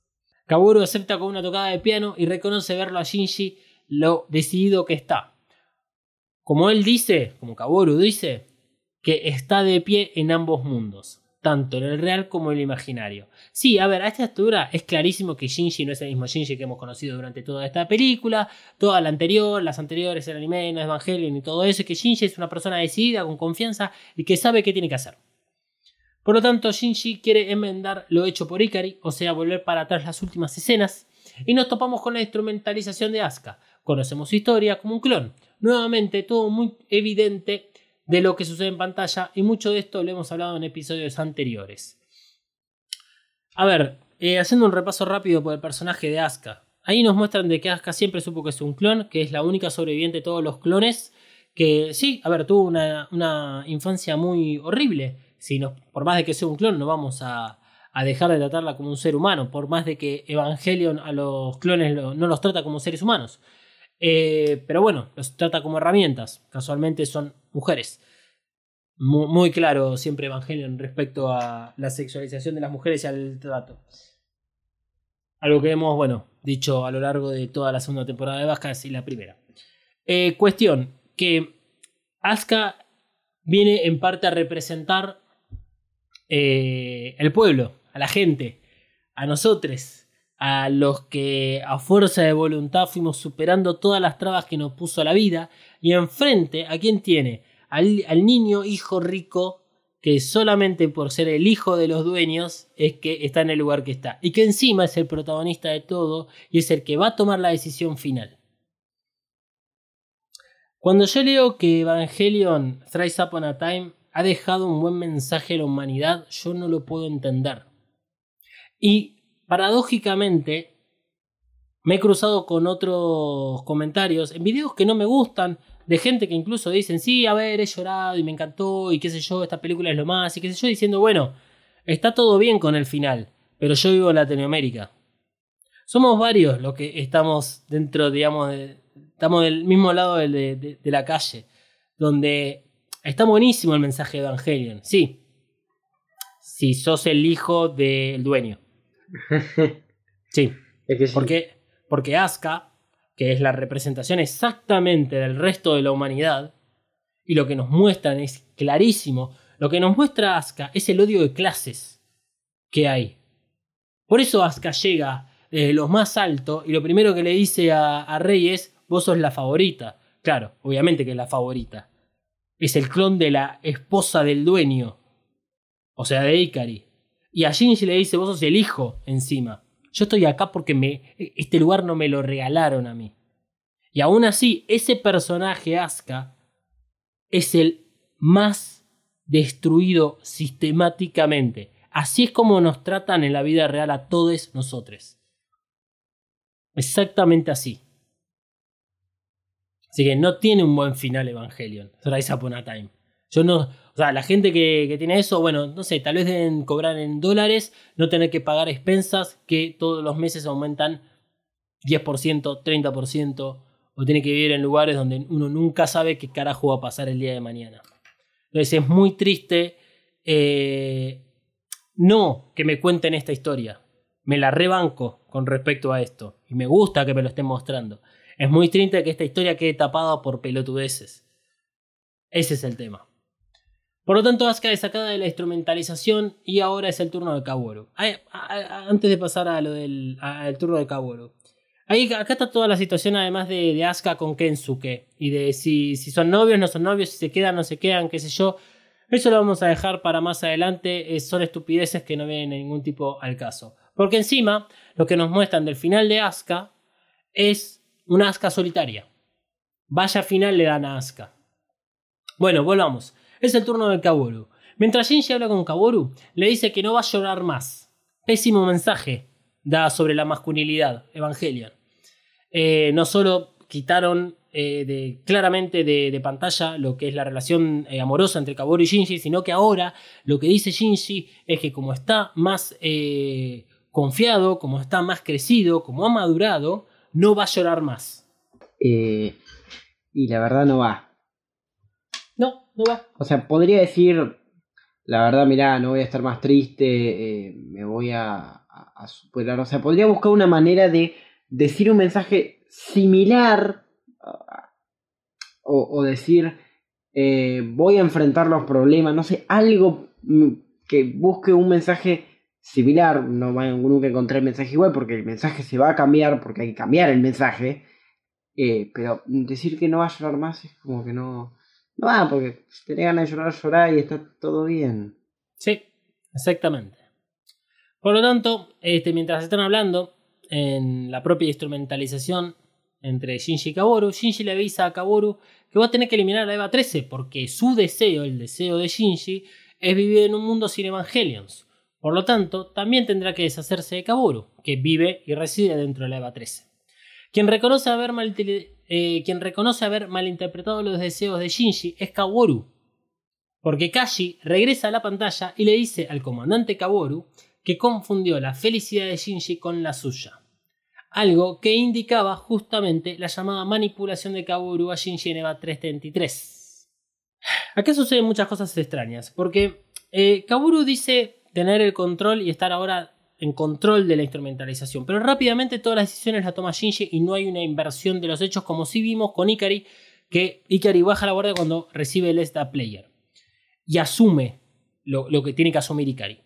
Kaworu acepta con una tocada de piano y reconoce verlo a Shinji lo decidido que está. Como él dice, como Kaworu dice, que está de pie en ambos mundos, tanto en el real como en el imaginario. Sí, a ver, a esta altura es clarísimo que Shinji no es el mismo Shinji que hemos conocido durante toda esta película, toda la anterior, las anteriores, el anime, el Evangelion y todo eso, que Shinji es una persona decidida, con confianza y que sabe qué tiene que hacer. Por lo tanto, Shinji quiere enmendar lo hecho por Ikari, o sea, volver para atrás las últimas escenas, y nos topamos con la instrumentalización de Asuka. Conocemos su historia como un clon. Nuevamente, todo muy evidente de lo que sucede en pantalla, y mucho de esto lo hemos hablado en episodios anteriores. A ver, eh, haciendo un repaso rápido por el personaje de Asuka. Ahí nos muestran de que Asuka siempre supo que es un clon, que es la única sobreviviente de todos los clones, que sí, a ver, tuvo una, una infancia muy horrible si por más de que sea un clon, no vamos a, dejar de tratarla como un ser humano, por más de que Evangelion a los clones no los trata como seres humanos. Eh, pero bueno, los trata como herramientas, casualmente son mujeres. Muy, claro siempre Evangelion respecto a la sexualización de las mujeres y al trato. Algo que hemos, bueno, dicho a lo largo de toda la segunda temporada de Vasca y la primera. Eh, cuestión, que Asuka viene en parte a representar eh, el pueblo, a la gente, a nosotros, a los que a fuerza de voluntad fuimos superando todas las trabas que nos puso la vida, y enfrente, ¿a quién tiene? Al, al niño hijo rico que solamente por ser el hijo de los dueños es que está en el lugar que está, y que encima es el protagonista de todo y es el que va a tomar la decisión final. Cuando yo leo que Evangelion Thrice Upon a Time ha dejado un buen mensaje a la humanidad, yo no lo puedo entender. Y paradójicamente me he cruzado con otros comentarios en videos que no me gustan, de gente que incluso dicen, sí, a ver, he llorado y me encantó y qué sé yo, esta película es lo más y qué sé yo, diciendo, bueno, está todo bien con el final, pero yo vivo en Latinoamérica. Somos varios los que estamos dentro, digamos, estamos del mismo lado de la calle, donde Está buenísimo el mensaje de Evangelion, sí. Si sos el hijo del dueño. Sí. Porque, porque Asuka, que es la representación exactamente del resto de la humanidad, y lo que nos muestran es clarísimo. Lo que nos muestra Asuka es el odio de clases que hay. Por eso Asuka llega desde lo más alto y lo primero que le dice a, a Rey es: Vos sos la favorita. Claro, obviamente que es la favorita es el clon de la esposa del dueño. O sea, de Ikari. Y a Shinji le dice, vos sos el hijo encima. Yo estoy acá porque me, este lugar no me lo regalaron a mí. Y aún así, ese personaje, Asuka, es el más destruido sistemáticamente. Así es como nos tratan en la vida real a todos nosotros. Exactamente así. Así que no tiene un buen final Evangelion. Rise Upon a Time. Yo no. O sea, la gente que, que, tiene eso, bueno, no sé, tal vez deben cobrar en dólares, no tener que pagar expensas que todos los meses aumentan 10%, 30%, o tiene que vivir en lugares donde uno nunca sabe qué carajo va a pasar el día de mañana. Entonces es muy triste eh, no que me cuenten esta historia. Me la rebanco con respecto a esto. Y me gusta que me lo estén mostrando. Es muy triste que esta historia quede tapada por pelotudeces. Ese es el tema. Por lo tanto, Asuka es sacada de la instrumentalización y ahora es el turno de Kaworu. Antes de pasar a lo del al turno de Kaworu. Ahí, acá está toda la situación además de, de Asuka con Kensuke. Y de si, si son novios, no son novios, si se quedan, no se quedan, qué sé yo. Eso lo vamos a dejar para más adelante. son estupideces que no vienen de ningún tipo al caso. Porque encima, lo que nos muestran del final de Asuka es una Asuka solitaria. Vaya final le dan a Asuka. Bueno, volvamos. Es el turno de Kaworu. Mientras Shinji habla con Kaworu, le dice que no va a llorar más. Pésimo mensaje da sobre la masculinidad, Evangelion. Eh, no solo quitaron eh, claramente de, pantalla lo que es la relación eh, amorosa entre Kaworu y Shinji, sino que ahora lo que dice Shinji es que como está más confiado, como está más crecido, como ha madurado, no va a llorar más. y la verdad no va. No, no va. O sea, podría decir, la verdad, mirá, no voy a estar más triste, me voy a, a, superar. O sea, podría buscar una manera de decir un mensaje similar o, decir eh, voy a enfrentar los problemas, no sé, algo que busque un mensaje similar, no nunca encontrar el mensaje igual porque el mensaje se va a cambiar, porque hay que cambiar el mensaje, eh, pero decir que no va a llorar más es como que no, no va, porque si tenés ganas de llorar, llorar y está todo bien. Sí, exactamente. Por lo tanto, este, mientras están hablando, en la propia instrumentalización entre Shinji y Kaboru, Shinji le avisa a Kaboru que va a tener que eliminar a Eva 13 porque su deseo, el deseo de Shinji, es vivir en un mundo sin Evangelions. Por lo tanto, también tendrá que deshacerse de Kaboru, que vive y reside dentro de la Eva 13. Quien reconoce haber, eh, quien reconoce haber malinterpretado los deseos de Shinji es Kaworu, porque Kashi regresa a la pantalla y le dice al comandante Kaworu que confundió la felicidad de Shinji con la suya. Algo que indicaba justamente la llamada manipulación de Kaworu a Shinji en EVA 333. Acá suceden muchas cosas extrañas, porque eh, dice tener el control y estar ahora en control de la instrumentalización, pero rápidamente todas las decisiones las toma Shinji y no hay una inversión de los hechos como si vimos con Ikari, que Ikari baja la guardia cuando recibe el Esta Player y asume lo, lo que tiene que asumir Ikari.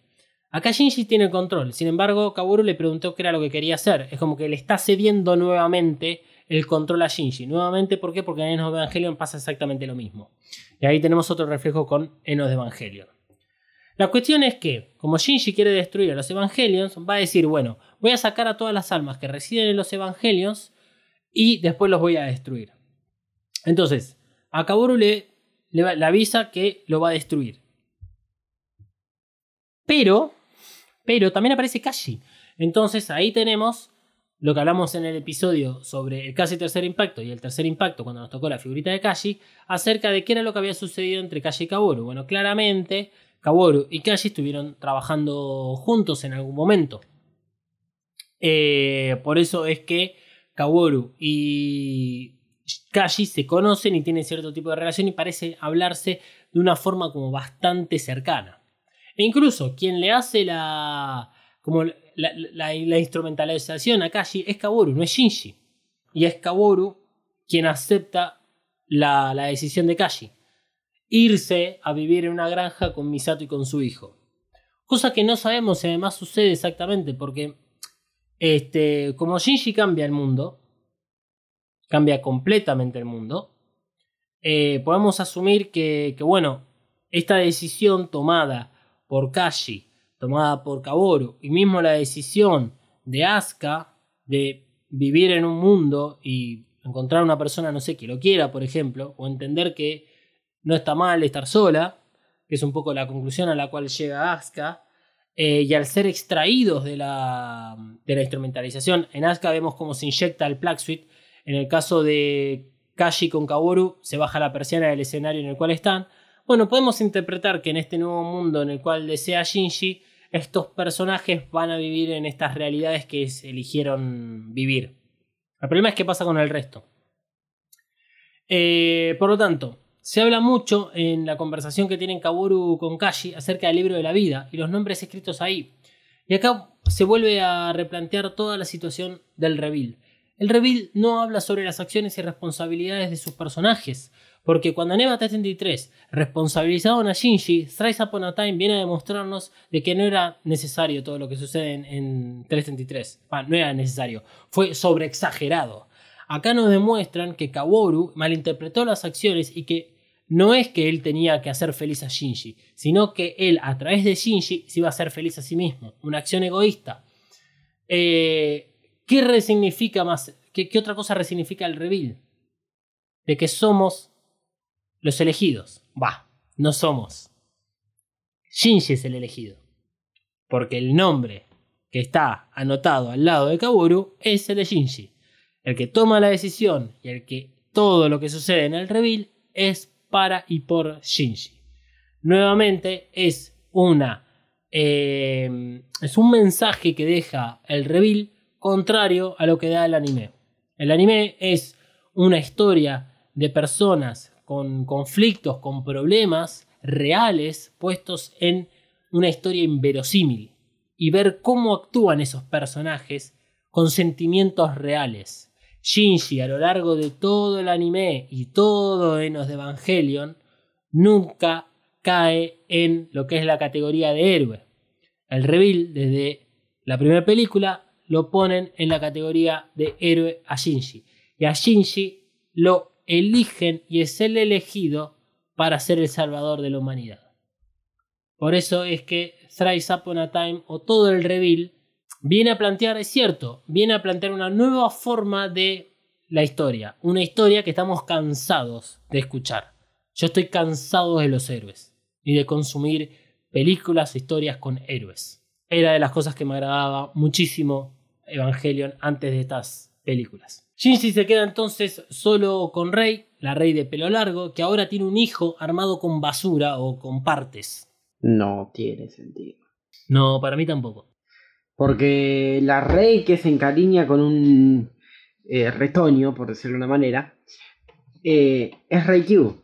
Acá Shinji tiene el control, sin embargo, Kaworu le preguntó qué era lo que quería hacer. Es como que le está cediendo nuevamente el control a Shinji. Nuevamente, ¿por qué? Porque en Enos de Evangelion pasa exactamente lo mismo. Y ahí tenemos otro reflejo con Enos de Evangelion. La cuestión es que, como Shinji quiere destruir a los Evangelions, va a decir, bueno, voy a sacar a todas las almas que residen en los Evangelions y después los voy a destruir. Entonces, a Kaworu le, le avisa que lo va a destruir. Pero pero también aparece Kashi. Entonces ahí tenemos lo que hablamos en el episodio sobre el casi tercer impacto y el tercer impacto cuando nos tocó la figurita de Kashi, acerca de qué era lo que había sucedido entre Kashi y Kaworu. Bueno, claramente Kaworu y Kashi estuvieron trabajando juntos en algún momento. Eh, por eso es que Kaworu y Kashi se conocen y tienen cierto tipo de relación y parece hablarse de una forma como bastante cercana. E incluso quien le hace la, como la, instrumentalización a Kashi es Kaworu, no es Shinji. Y es Kaworu quien acepta la, decisión de Kashi. Irse a vivir en una granja con Misato y con su hijo. Cosa que no sabemos si además sucede exactamente porque este, como Shinji cambia el mundo, cambia completamente el mundo, eh, podemos asumir que, que, bueno, esta decisión tomada por Kashi, tomada por Kaworu, y mismo la decisión de Asuka, de vivir en un mundo y encontrar una persona, no sé, que lo quiera, por ejemplo, o entender que no está mal estar sola, que es un poco la conclusión a la cual llega Asuka, eh, y al ser extraídos de la, de la instrumentalización, en Asuka vemos cómo se inyecta el Plug Suite, en el caso de Kashi con Kaworu, se baja la persiana del escenario en el cual están. Bueno, podemos interpretar que en este nuevo mundo en el cual desea Shinji, estos personajes van a vivir en estas realidades que eligieron vivir. El problema es qué pasa con el resto. Eh, por lo tanto, se habla mucho en la conversación que tienen Kaworu con Kashi acerca del libro de la vida y los nombres escritos ahí. Y acá se vuelve a replantear toda la situación del reveal. El reveal no habla sobre las acciones y responsabilidades de sus personajes, porque cuando en EVA 333 responsabilizaron a Shinji, Thrice Upon a Time viene a demostrarnos de que no era necesario todo lo que sucede en, en 333. no era necesario, fue sobreexagerado. Acá nos demuestran que Kaworu malinterpretó las acciones y que no es que él tenía que hacer feliz a Shinji, sino que él a través de Shinji se iba a hacer feliz a sí mismo. Una acción egoísta. Eh, ¿Qué resignifica más? ¿Qué, otra cosa resignifica el reveal? De que somos los elegidos. Va, no somos. Shinji es el elegido. Porque el nombre que está anotado al lado de Kaworu es el de Shinji. El que toma la decisión y el que todo lo que sucede en el reveal es para y por Shinji. Nuevamente es una eh, es un mensaje que deja el reveal contrario a lo que da el anime. El anime es una historia de personas con conflictos, con problemas reales puestos en una historia inverosímil y ver cómo actúan esos personajes con sentimientos reales. Shinji a lo largo de todo el anime y todo Enos de Evangelion nunca cae en lo que es la categoría de héroe. El reveal desde la primera película lo ponen en la categoría de héroe a Shinji. Y a Shinji lo eligen y es el elegido para ser el salvador de la humanidad. Por eso es que Thrice Upon a Time o todo el reveal viene a plantear, es cierto, viene a plantear una nueva forma de la historia. Una historia que estamos cansados de escuchar. Yo estoy cansado de los héroes y de consumir películas, historias con héroes. Era de las cosas que me agradaba muchísimo Evangelion antes de estas películas. Shinji se queda entonces solo con Rey, la Rey de pelo largo, que ahora tiene un hijo armado con basura o con partes. No tiene sentido. No, para mí tampoco. Porque la Rey que se encariña con un eh, retoño, por decirlo de una manera, eh, es Rey Q,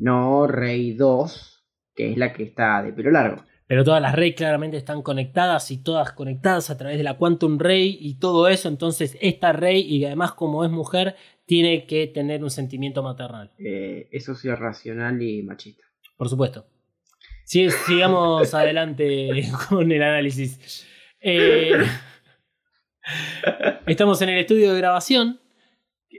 no Rey 2, que es la que está de pelo largo. Pero todas las Rey claramente están conectadas y todas conectadas a través de la Quantum Rey y todo eso. Entonces, esta Rey, y además como es mujer, tiene que tener un sentimiento maternal. Eh, eso es irracional y machista. Por supuesto. Sí, sigamos adelante con el análisis. estamos en el estudio de grabación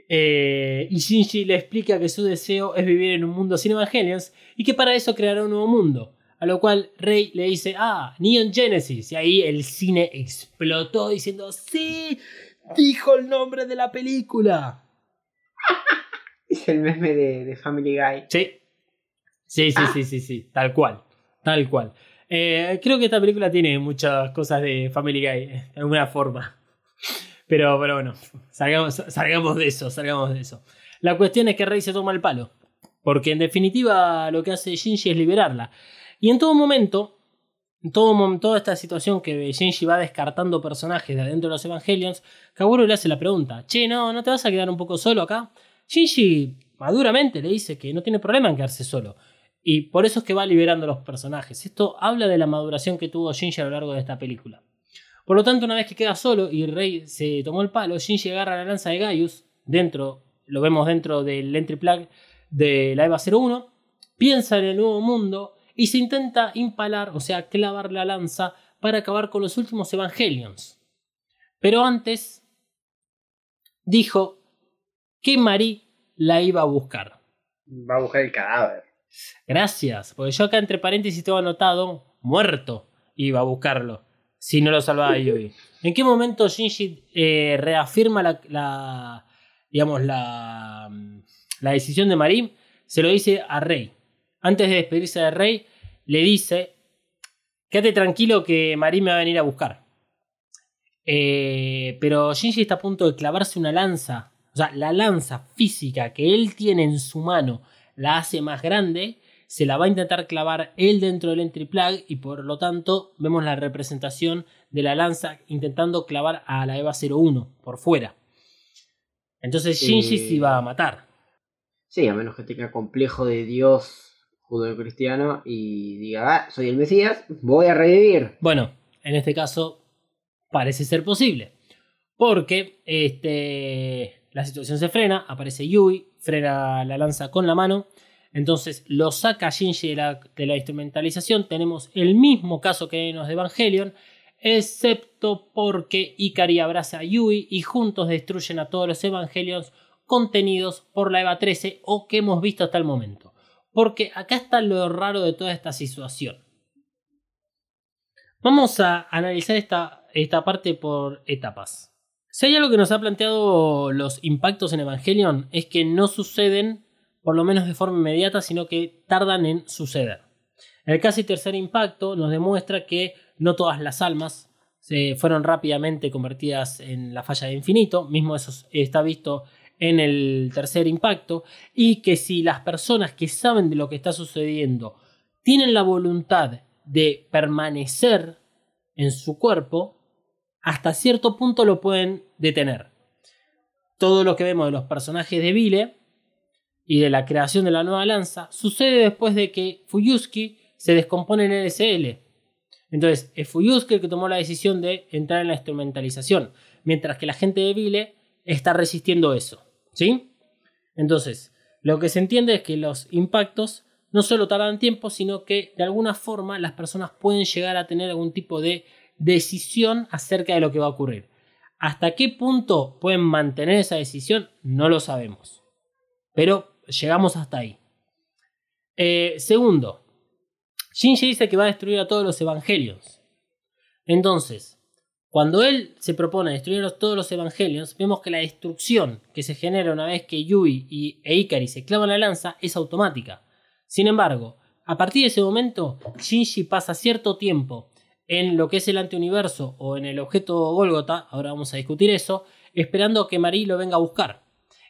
eh, y Shinji le explica que su deseo es vivir en un mundo sin Evangelions y que para eso creará un nuevo mundo. A lo cual Rey le dice, ah, Neon Genesis. Y ahí el cine explotó diciendo, sí, dijo el nombre de la película. es el meme de, Family Guy. Sí. Sí, sí, sí, sí, sí, tal cual. Tal cual. Eh, creo que esta película tiene muchas cosas de Family Guy, de alguna forma. Pero, pero bueno, salgamos, salgamos de eso, salgamos de eso. La cuestión es que Rey se toma el palo. Porque en definitiva lo que hace Shinji es liberarla. Y en todo momento, en todo, toda esta situación que Shinji va descartando personajes de adentro de los Evangelions, Kaworu le hace la pregunta, che, no, ¿no te vas a quedar un poco solo acá? Shinji maduramente le dice que no tiene problema en quedarse solo. Y por eso es que va liberando los personajes. Esto habla de la maduración que tuvo Shinji a lo largo de esta película. Por lo tanto, una vez que queda solo y Rey se tomó el palo, Shinji agarra la lanza de Gaius, dentro, lo vemos dentro del entry plug de la EVA 01, piensa en el nuevo mundo y se intenta impalar, o sea, clavar la lanza para acabar con los últimos Evangelions. Pero antes dijo que Marie la iba a buscar. Va a buscar el cadáver. Gracias, porque yo acá entre paréntesis tengo anotado muerto iba a buscarlo. si no lo salvaba Yui. ¿En qué momento Shinji eh, reafirma la, la- digamos, la, la decisión de Marín? Se lo dice a Rey. Antes de despedirse de Rey, le dice, quédate tranquilo que Marín me va a venir a buscar. Eh, pero Shinji está a punto de clavarse una lanza. O sea, la lanza física que él tiene en su mano la hace más grande. Se la va a intentar clavar él dentro del entry plug y por lo tanto vemos la representación de la lanza intentando clavar a la EVA 01 por fuera. Entonces Shinji Eh, se iba a matar. Sí, a menos que tenga complejo de Dios judeocristiano y diga, ah, soy el Mesías, voy a revivir. Bueno, en este caso parece ser posible. Porque este, la situación se frena, aparece Yui, frena la lanza con la mano. Entonces lo saca Shinji de la, de la instrumentalización. Tenemos el mismo caso que en los de Evangelion, excepto porque Ikari abraza a Yui y juntos destruyen a todos los Evangelions contenidos por la EVA 13 o que hemos visto hasta el momento. Porque acá está lo raro de toda esta situación. Vamos a analizar esta, esta parte por etapas. Si hay algo que nos ha planteado los impactos en Evangelion es que no suceden, por lo menos de forma inmediata, sino que tardan en suceder. El casi tercer impacto nos demuestra que no todas las almas se fueron rápidamente convertidas en la falla de infinito, mismo eso está visto en el tercer impacto, y que si las personas que saben de lo que está sucediendo tienen la voluntad de permanecer en su cuerpo, hasta cierto punto lo pueden detener. Todo lo que vemos de los personajes de Vile y de la creación de la nueva lanza sucede después de que Fuyuski se descompone en LSL. Entonces, es Fuyuski el que tomó la decisión de entrar en la instrumentalización, mientras que la gente de Vile está resistiendo eso. ¿Sí? Entonces, lo que se entiende es que los impactos no solo tardan tiempo, sino que de alguna forma las personas pueden llegar a tener algún tipo de decisión acerca de lo que va a ocurrir. ¿Hasta qué punto pueden mantener esa decisión? No lo sabemos. Pero llegamos hasta ahí. Eh, segundo, Shinji dice que va a destruir a todos los evangelios. Entonces, cuando él se propone destruir todos los evangelios, vemos que la destrucción que se genera una vez que Yui y, e Ikari se clavan la lanza es automática. Sin embargo, a partir de ese momento, Shinji pasa cierto tiempo en lo que es el antiuniverso o en el objeto Golgotha, ahora vamos a discutir eso, esperando que Marie lo venga a buscar.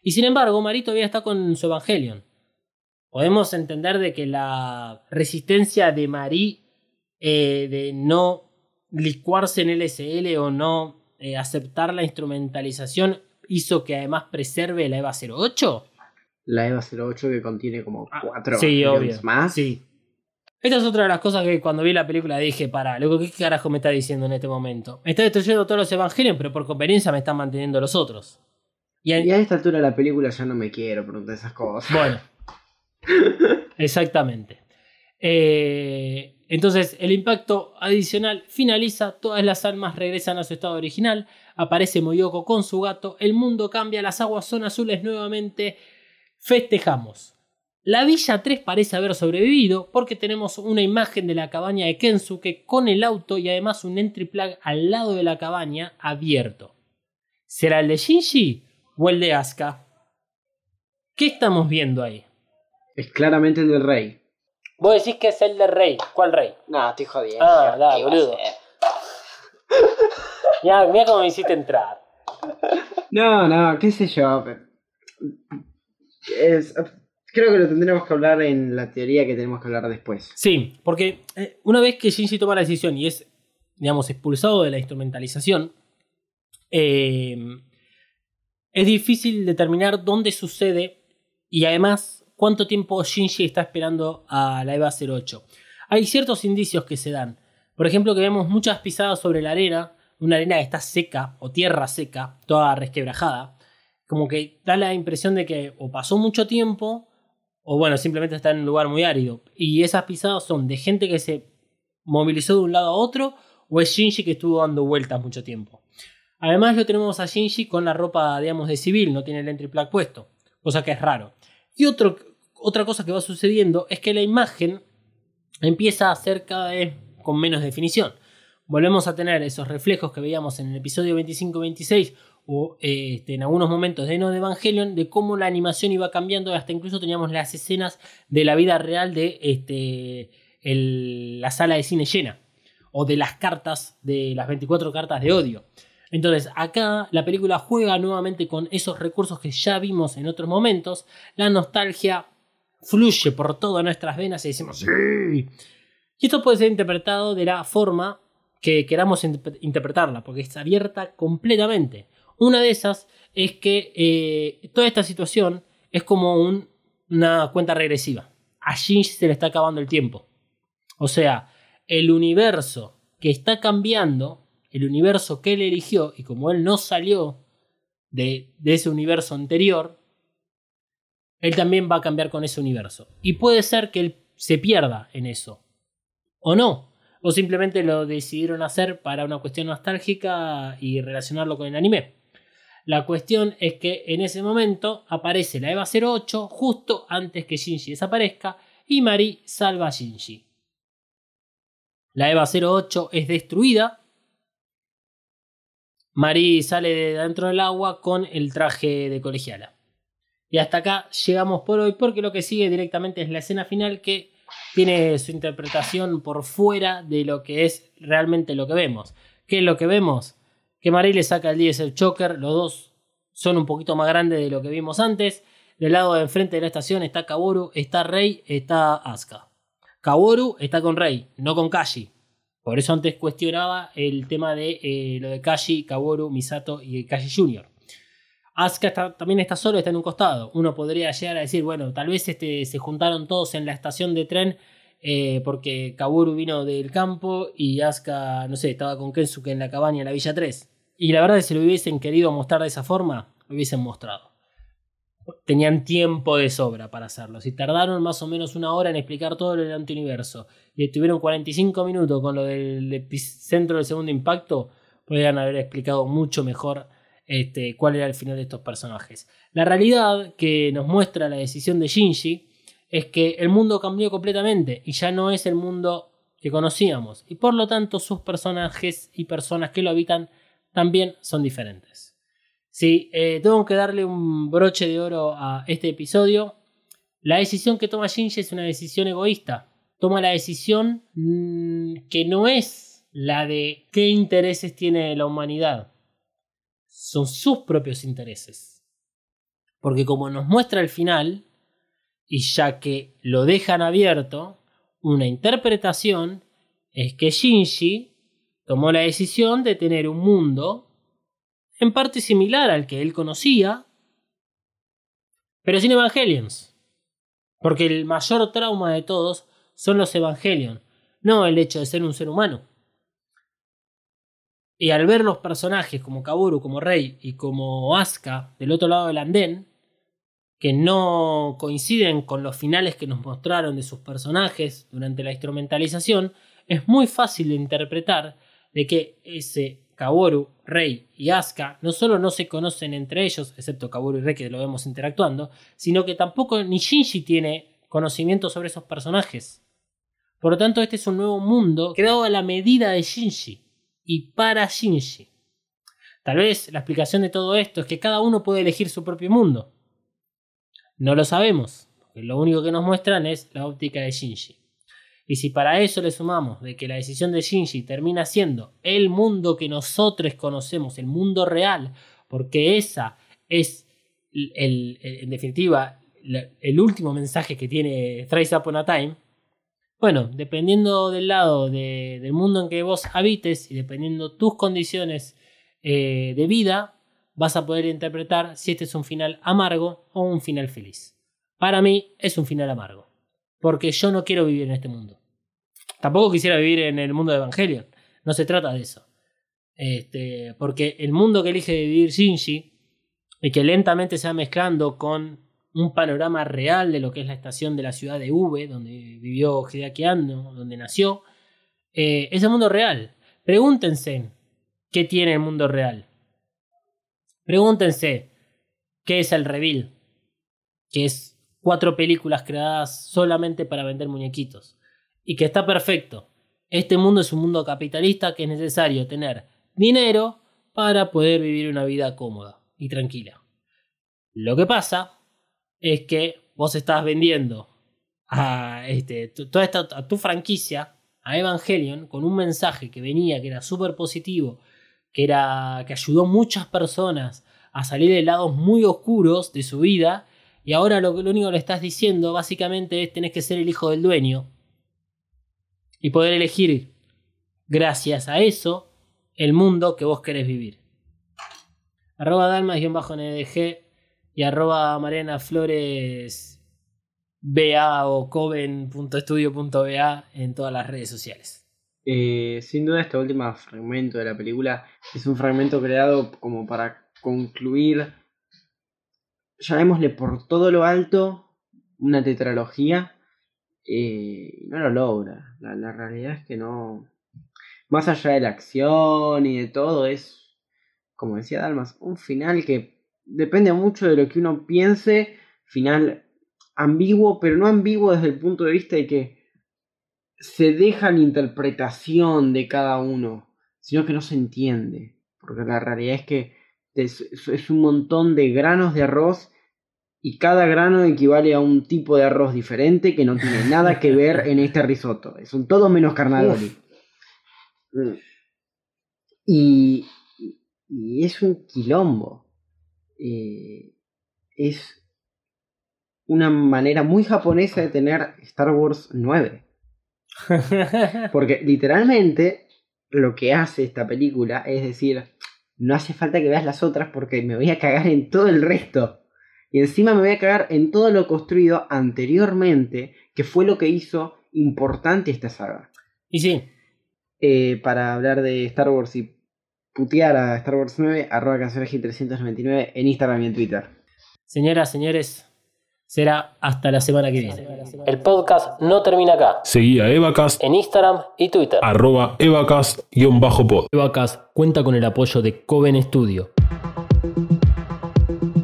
Y sin embargo, Marie todavía está con su Evangelion. Podemos entender de que la resistencia de Marie eh, de no licuarse en LSL o no eh, aceptar la instrumentalización hizo que además preserve la EVA 08. La EVA 08 que contiene como Ah, cuatro sí, Evangelions obvio. más. Sí. Esta es otra de las cosas que cuando vi la película dije, para, loco, ¿qué carajo me está diciendo en este momento? Me está destruyendo todos los evangelios, pero por conveniencia me están manteniendo los otros. Y, en- Y a esta altura de la película ya no me quiero preguntar esas cosas. bueno, exactamente. Eh, entonces, el impacto adicional finaliza, todas las almas regresan a su estado original, aparece Moyoko con su gato, el mundo cambia, las aguas son azules nuevamente, festejamos. La Villa 3 parece haber sobrevivido porque tenemos una imagen de la cabaña de Kensuke con el auto y además un entry plug al lado de la cabaña abierto. ¿Será el de Shinji o el de Asuka? ¿Qué estamos viendo ahí? Es claramente el del rey. Vos decís que es el de Rey. ¿Cuál Rey? No, estoy jodiendo. Ah, da, ¿Qué iba a boludo. Mirá, mirá cómo me hiciste entrar. No, no, qué sé yo. Es- creo que lo tendremos que hablar en la teoría que tenemos que hablar después. Sí, porque eh, una vez que Shinji toma la decisión y es, digamos, expulsado de la instrumentalización, eh, es difícil determinar dónde sucede y además cuánto tiempo Shinji está esperando a la EVA 08. Hay ciertos indicios que se dan. Por ejemplo, que vemos muchas pisadas sobre la arena, una arena que está seca o tierra seca, toda resquebrajada. Como que da la impresión de que o pasó mucho tiempo o bueno, simplemente está en un lugar muy árido. Y esas pisadas son de gente que se movilizó de un lado a otro o es Shinji que estuvo dando vueltas mucho tiempo. Además lo tenemos a Shinji con la ropa, digamos, de civil, no tiene el entry plug puesto, cosa que es raro. Y otra cosa que va sucediendo es que la imagen empieza a ser cada vez con menos definición. volvemos a tener esos reflejos que veíamos en el episodio 25-26 o este, en algunos momentos de No de Evangelion, de cómo la animación iba cambiando, hasta incluso teníamos las escenas de la vida real de este, la sala de cine llena, o de las cartas, de las 24 cartas de odio. Entonces, acá la película juega nuevamente con esos recursos que ya vimos en otros momentos. La nostalgia fluye por todas nuestras venas y decimos ¡Sí! Y esto puede ser interpretado de la forma que queramos interpretarla, porque está abierta completamente. Una de esas es que eh, toda esta situación es como una cuenta regresiva. A Shinji se le está acabando el tiempo. O sea, el universo que está cambiando, el universo que él eligió, y como él no salió de, de ese universo anterior, él también va a cambiar con ese universo. Y puede ser que él se pierda en eso. O no. O simplemente lo decidieron hacer para una cuestión nostálgica y relacionarlo con el anime. La cuestión es que en ese momento aparece la EVA 08 justo antes que Shinji desaparezca y Mari salva a Shinji. La EVA 08 es destruida. Mari sale de dentro del agua con el traje de colegiala. Y hasta acá llegamos por hoy porque lo que sigue directamente es la escena final que tiene su interpretación por fuera de lo que es realmente lo que vemos. ¿Qué es lo que vemos? Que Marie le saca el diesel choker, los dos son un poquito más grandes de lo que vimos antes. Del lado de enfrente de la estación está Kaworu, está Rei, está Asuka. Kaworu está con Rei, no con Kashi. Por eso antes cuestionaba el tema de eh, lo de Kashi, Kaworu, Misato y Kashi Jr. Asuka también está solo, está en un costado. Uno podría llegar a decir, bueno, tal vez este, se juntaron todos en la estación de tren eh, porque Kaworu vino del campo y Asuka, no sé, estaba con Kensuke en la cabaña en la Villa 3. Y la verdad es que si lo hubiesen querido mostrar de esa forma, lo hubiesen mostrado. Tenían tiempo de sobra para hacerlo. Si tardaron más o menos una hora en explicar todo lo del antiuniverso y estuvieron 45 minutos con lo del epicentro del segundo impacto, podrían haber explicado mucho mejor este, cuál era el final de estos personajes. La realidad que nos muestra la decisión de Shinji es que el mundo cambió completamente y ya no es el mundo que conocíamos y por lo tanto sus personajes y personas que lo habitan también son diferentes. Si eh, tengo que darle un broche de oro a este episodio, la decisión que toma Shinji es una decisión egoísta. Toma la decisión mm, que no es la de qué intereses tiene la humanidad, son sus propios intereses. Porque como nos muestra el final, y ya que lo dejan abierto, una interpretación es que Shinji tomó la decisión de tener un mundo en parte similar al que él conocía, pero sin Evangelions. Porque el mayor trauma de todos son los Evangelions, no el hecho de ser un ser humano. Y al ver los personajes como Kaburu, como Rey y como Asuka del otro lado del andén, que no coinciden con los finales que nos mostraron de sus personajes durante la instrumentalización, es muy fácil de interpretar de que ese Kaworu, Rey y Asuka no solo no se conocen entre ellos, excepto Kaworu y Rei que lo vemos interactuando, sino que tampoco ni Shinji tiene conocimiento sobre esos personajes. Por lo tanto, este es un nuevo mundo creado a la medida de Shinji y para Shinji. Tal vez la explicación de todo esto es que cada uno puede elegir su propio mundo. No lo sabemos, porque lo único que nos muestran es la óptica de Shinji. Y si para eso le sumamos de que la decisión de Shinji termina siendo el mundo que nosotros conocemos, el mundo real, porque esa es el, en definitiva el último mensaje que tiene Thrice Upon a Time, bueno, dependiendo del lado del mundo en que vos habites y dependiendo tus condiciones eh, de vida, vas a poder interpretar si este es un final amargo o un final feliz. Para mí es un final amargo, porque yo no quiero vivir en este mundo. Tampoco quisiera vivir en el mundo de Evangelion, no se trata de eso. Este, porque el mundo que elige vivir Shinji y que lentamente se va mezclando con un panorama real de lo que es la estación de la ciudad de V, donde vivió Hideaki Anno, donde nació, eh, es el mundo real. Pregúntense qué tiene el mundo real. Pregúntense qué es el Reveal, que es cuatro películas creadas solamente para vender muñequitos, y que está perfecto. este mundo es un mundo capitalista que es necesario tener dinero para poder vivir una vida cómoda y tranquila. Lo que pasa es que vos estás vendiendo a, este, toda esta, tu franquicia, a Evangelion, con un mensaje que venía, que era súper positivo, que, era, que ayudó a muchas personas a salir de lados muy oscuros de su vida, y ahora lo, lo único que le estás diciendo básicamente es tenés que ser el hijo del dueño y poder elegir, gracias a eso, el mundo que vos querés vivir. Arroba dalmas-ndg y arroba Mariana Flores BA o coven.estudio.ba en todas las redes sociales. Eh, sin duda este último fragmento de la película es un fragmento creado como para concluir, llamémosle por todo lo alto, una tetralogía. Eh, no lo logra. La, la realidad es que no. Más allá de la acción y de todo, es, como decía Dalmas, un final que depende mucho de lo que uno piense. Final ambiguo, pero no ambiguo desde el punto de vista de que se deja la interpretación de cada uno, sino que no se entiende. Porque la realidad es que es un montón de granos de arroz y cada grano equivale a un tipo de arroz diferente que no tiene nada que ver en este risotto. Es un todo menos carnadori. Mm. Y, y es un quilombo. Eh, es una manera muy japonesa de tener Star Wars 9. Porque literalmente lo que hace esta película es decir, no hace falta que veas las otras porque me voy a cagar en todo el resto. Y encima me voy a cagar en todo lo construido anteriormente, que fue lo que hizo importante esta saga. Y sí, Eh, para hablar de Star Wars y putear a Star Wars 9, arroba cancionaje 399 en Instagram y en Twitter. señoras, señores, será hasta la semana que viene. El podcast no termina acá. Seguí a Evacast, En Instagram y Twitter. arroba Evacast-pod. Evacast cuenta con el apoyo de Coven Studio.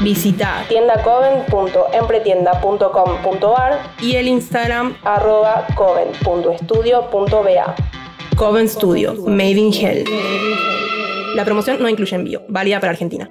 Visita tiendacoven.empretienda.com.ar y el Instagram arroba coven.estudio.ba. Coven Studio, Made in Hell. La promoción no incluye envío, válida para Argentina.